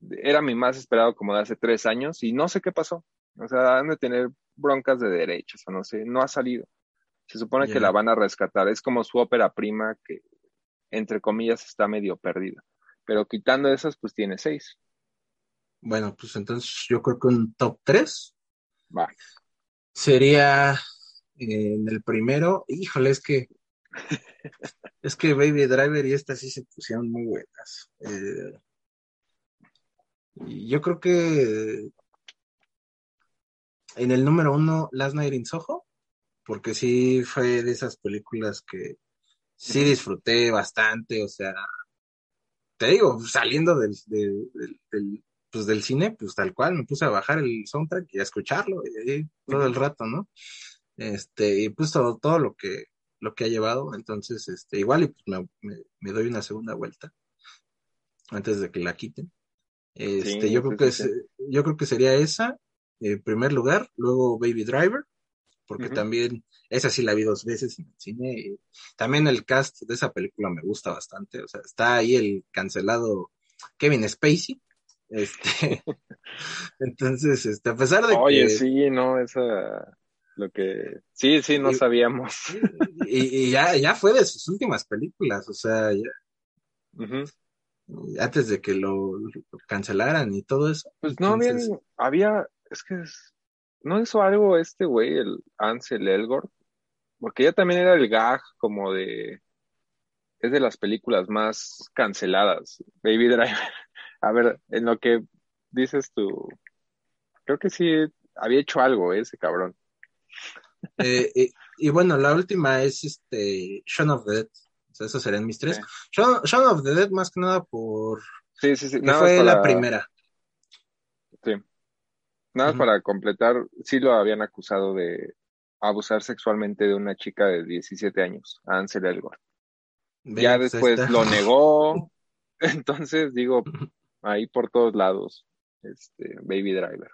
era mi más esperado como de hace tres años y no sé qué pasó. O sea, han de tener broncas de derechos o no sé, no ha salido. Se supone que la van a rescatar. Es como su ópera prima que, entre comillas, está medio perdida. Pero quitando esas, pues tiene seis. Bueno, pues entonces yo creo que un top tres Va. sería eh, en el primero, híjole, es que es que Baby Driver y esta sí se pusieron muy buenas. Eh, yo creo que en el número uno, Last Night in Soho, porque sí fue de esas películas que sí disfruté bastante, o sea, te digo, saliendo del, del, del, pues del cine, pues tal cual, me puse a bajar el soundtrack y a escucharlo y, todo el rato, ¿no? Este, y pues todo, todo lo que lo que ha llevado, entonces, este, igual y pues me, me, doy una segunda vuelta antes de que la quiten. Este, yo creo que yo creo que sería esa, en primer lugar, luego Baby Driver, porque también esa sí la vi dos veces en el cine. Y también el cast de esa película me gusta bastante, o sea, está ahí el cancelado Kevin Spacey. Este, [LAUGHS] [LAUGHS] entonces, este, a pesar de que. Oye, sí, no, esa lo que sí, sí, no sabíamos. Y, ya, ya fue de sus últimas películas, o sea, ya, antes de que lo, cancelaran y todo eso. Pues no, bien, había, es que no hizo algo este güey, el Ansel Elgort, porque ya también era el gag como de, es de las películas más canceladas, Baby Driver. [LAUGHS] A ver, en lo que dices tú, creo que sí había hecho algo ese cabrón. [LAUGHS] Eh, y, bueno, la última es este Shaun of the Dead. O sea, esos serían mis tres. Shaun, of the Dead más que nada por... Sí, sí, sí. fue la primera. Nada más para completar, sí lo habían acusado de abusar sexualmente de una chica de 17 años, Ansel Elgort. ya pues, después lo negó. [LAUGHS] Entonces, digo, ahí por todos lados, este, Baby Driver.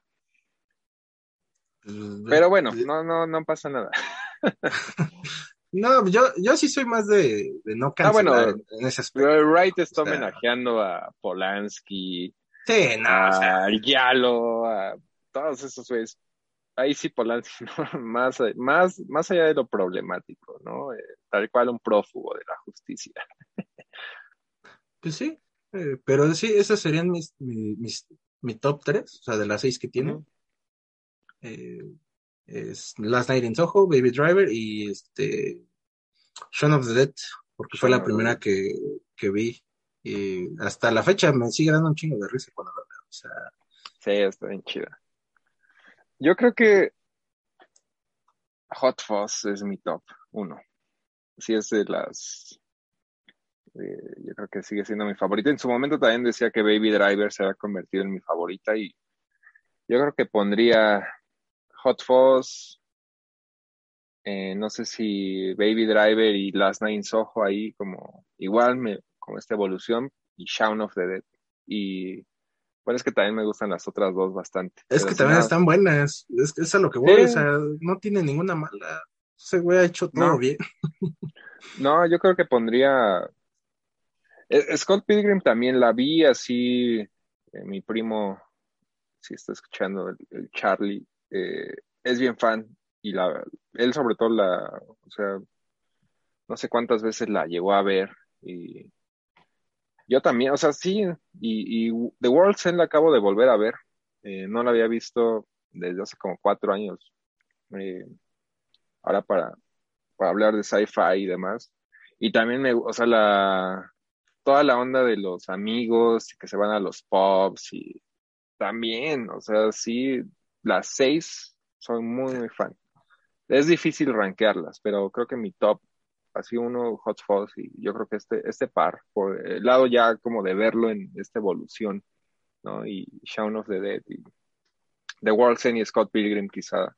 Pues, Pero bueno, no, no, no pasa nada. [LAUGHS] no, yo, yo sí soy más de, no cancelar ah, bueno, en ese aspecto. Wright está homenajeando a Polanski, sí, no, a Yalo, a todos esos güeyes. Ahí sí Polanski, [LAUGHS] más, más, más allá de lo problemático, ¿no? Eh, tal cual un prófugo de la justicia. Pues sí, eh, pero sí, esos serían mis, mis, mi top tres, o sea, de las seis que tienen eh, es Last Night in Soho, Baby Driver y este Shaun of the Dead, porque fue la primera que, que, vi. Y hasta la fecha me sigue dando un chingo de risa cuando la veo. O sea, sí, está bien chida. Yo creo que Hot Fuzz es mi top uno. Sí, es de las. Eh, yo creo que sigue siendo mi favorita. En su momento también decía que Baby Driver se ha convertido en mi favorita y yo creo que pondría Hot Fuzz, eh, no sé si Baby Driver y Last Night in Soho ahí como igual me, con esta evolución y Shaun of the Dead. Y bueno, es que también me gustan las otras dos bastante. Es que también están buenas, es, es a lo que voy, o sea, no tiene ninguna mala. Ese güey ha hecho todo bien. no, yo creo que pondría... E, Scott Pilgrim también la vi así, eh, mi primo, si está escuchando, el Charlie, eh, es bien fan y la, él sobre todo la, o sea, no sé cuántas veces la llegó a ver y yo también, o sea, sí, y, y The World's End la acabo de volver a ver, eh, no la había visto desde hace como cuatro años, eh, ahora para, para hablar de sci-fi y demás, y también me, o sea, la, toda la onda de los amigos que se van a los pubs y también, o sea, sí, las seis soy muy, muy fan. Es difícil rankearlas, pero creo que mi top, así uno, Hot Fuzz, y yo creo que este, este par, por el lado ya como de verlo en esta evolución, ¿no? Y Shaun of the Dead, y The World's End y Scott Pilgrim quizá,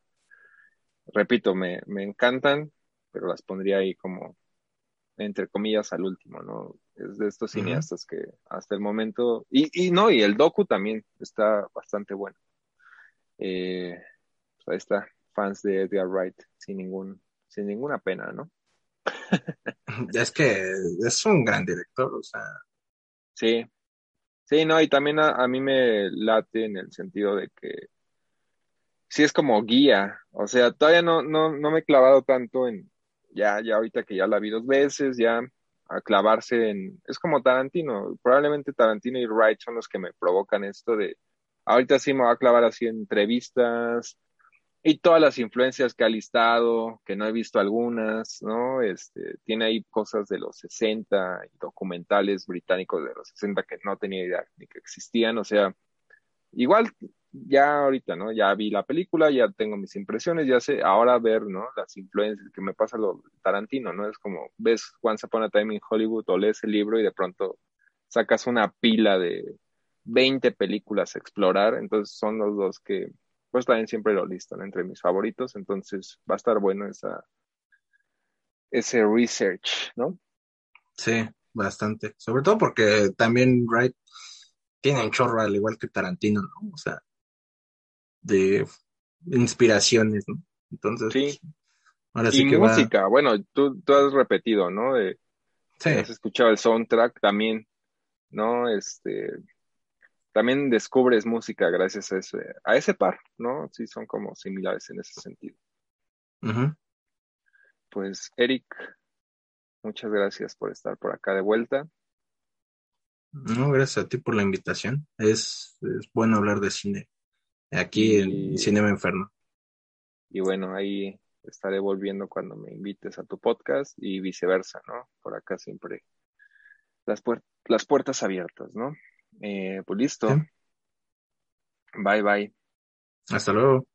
repito, me, me encantan, pero las pondría ahí como, entre comillas, al último, ¿no? Es de estos cineastas que hasta el momento, y, y no, y el docu también está bastante bueno. Eh, pues ahí está, fans de Edgar Wright, sin ningún, sin ninguna pena, ¿no? Es que es un gran director, o sea. Sí. Sí, no, y también a, mí me late en el sentido de que sí es como guía, o sea, todavía no, no, no me he clavado tanto en, ya, ya ahorita que ya la vi dos veces, ya a clavarse en, es como Tarantino, probablemente Tarantino y Wright son los que me provocan esto de, ahorita sí me va a clavar así en entrevistas y todas las influencias que ha listado, que no he visto algunas, ¿no? Este, tiene ahí cosas de los 60, documentales británicos de los 60 que no tenía idea ni que existían, o sea, igual ya ahorita, ¿no? Ya vi la película, ya tengo mis impresiones, ya sé, ahora ver, ¿no? Las influencias que me pasa lo Tarantino, ¿no? Es como ves Once Upon a Time in Hollywood o lees el libro y de pronto sacas una pila de 20 películas a explorar, entonces son los dos que pues también siempre lo listan entre mis favoritos, entonces va a estar bueno esa ese research, ¿no? Sí, bastante. Sobre todo porque también Wright tiene un chorro al igual que Tarantino, ¿no? O sea, de inspiraciones, ¿no? Entonces, sí. ahora sí y música, bueno, tú, tú has repetido, ¿no? sí. Has escuchado el soundtrack también, ¿no? Este, también descubres música gracias a ese, a ese par, ¿no? Sí, son como similares en ese sentido. Pues, Eric, muchas gracias por estar por acá de vuelta. No, gracias a ti por la invitación. Es, es bueno hablar de cine aquí en Cinema Enfermo. Y bueno, ahí estaré volviendo cuando me invites a tu podcast y viceversa, ¿no? Por acá siempre las, las puertas abiertas, ¿no? Eh, pues listo. Bye, bye. Hasta luego.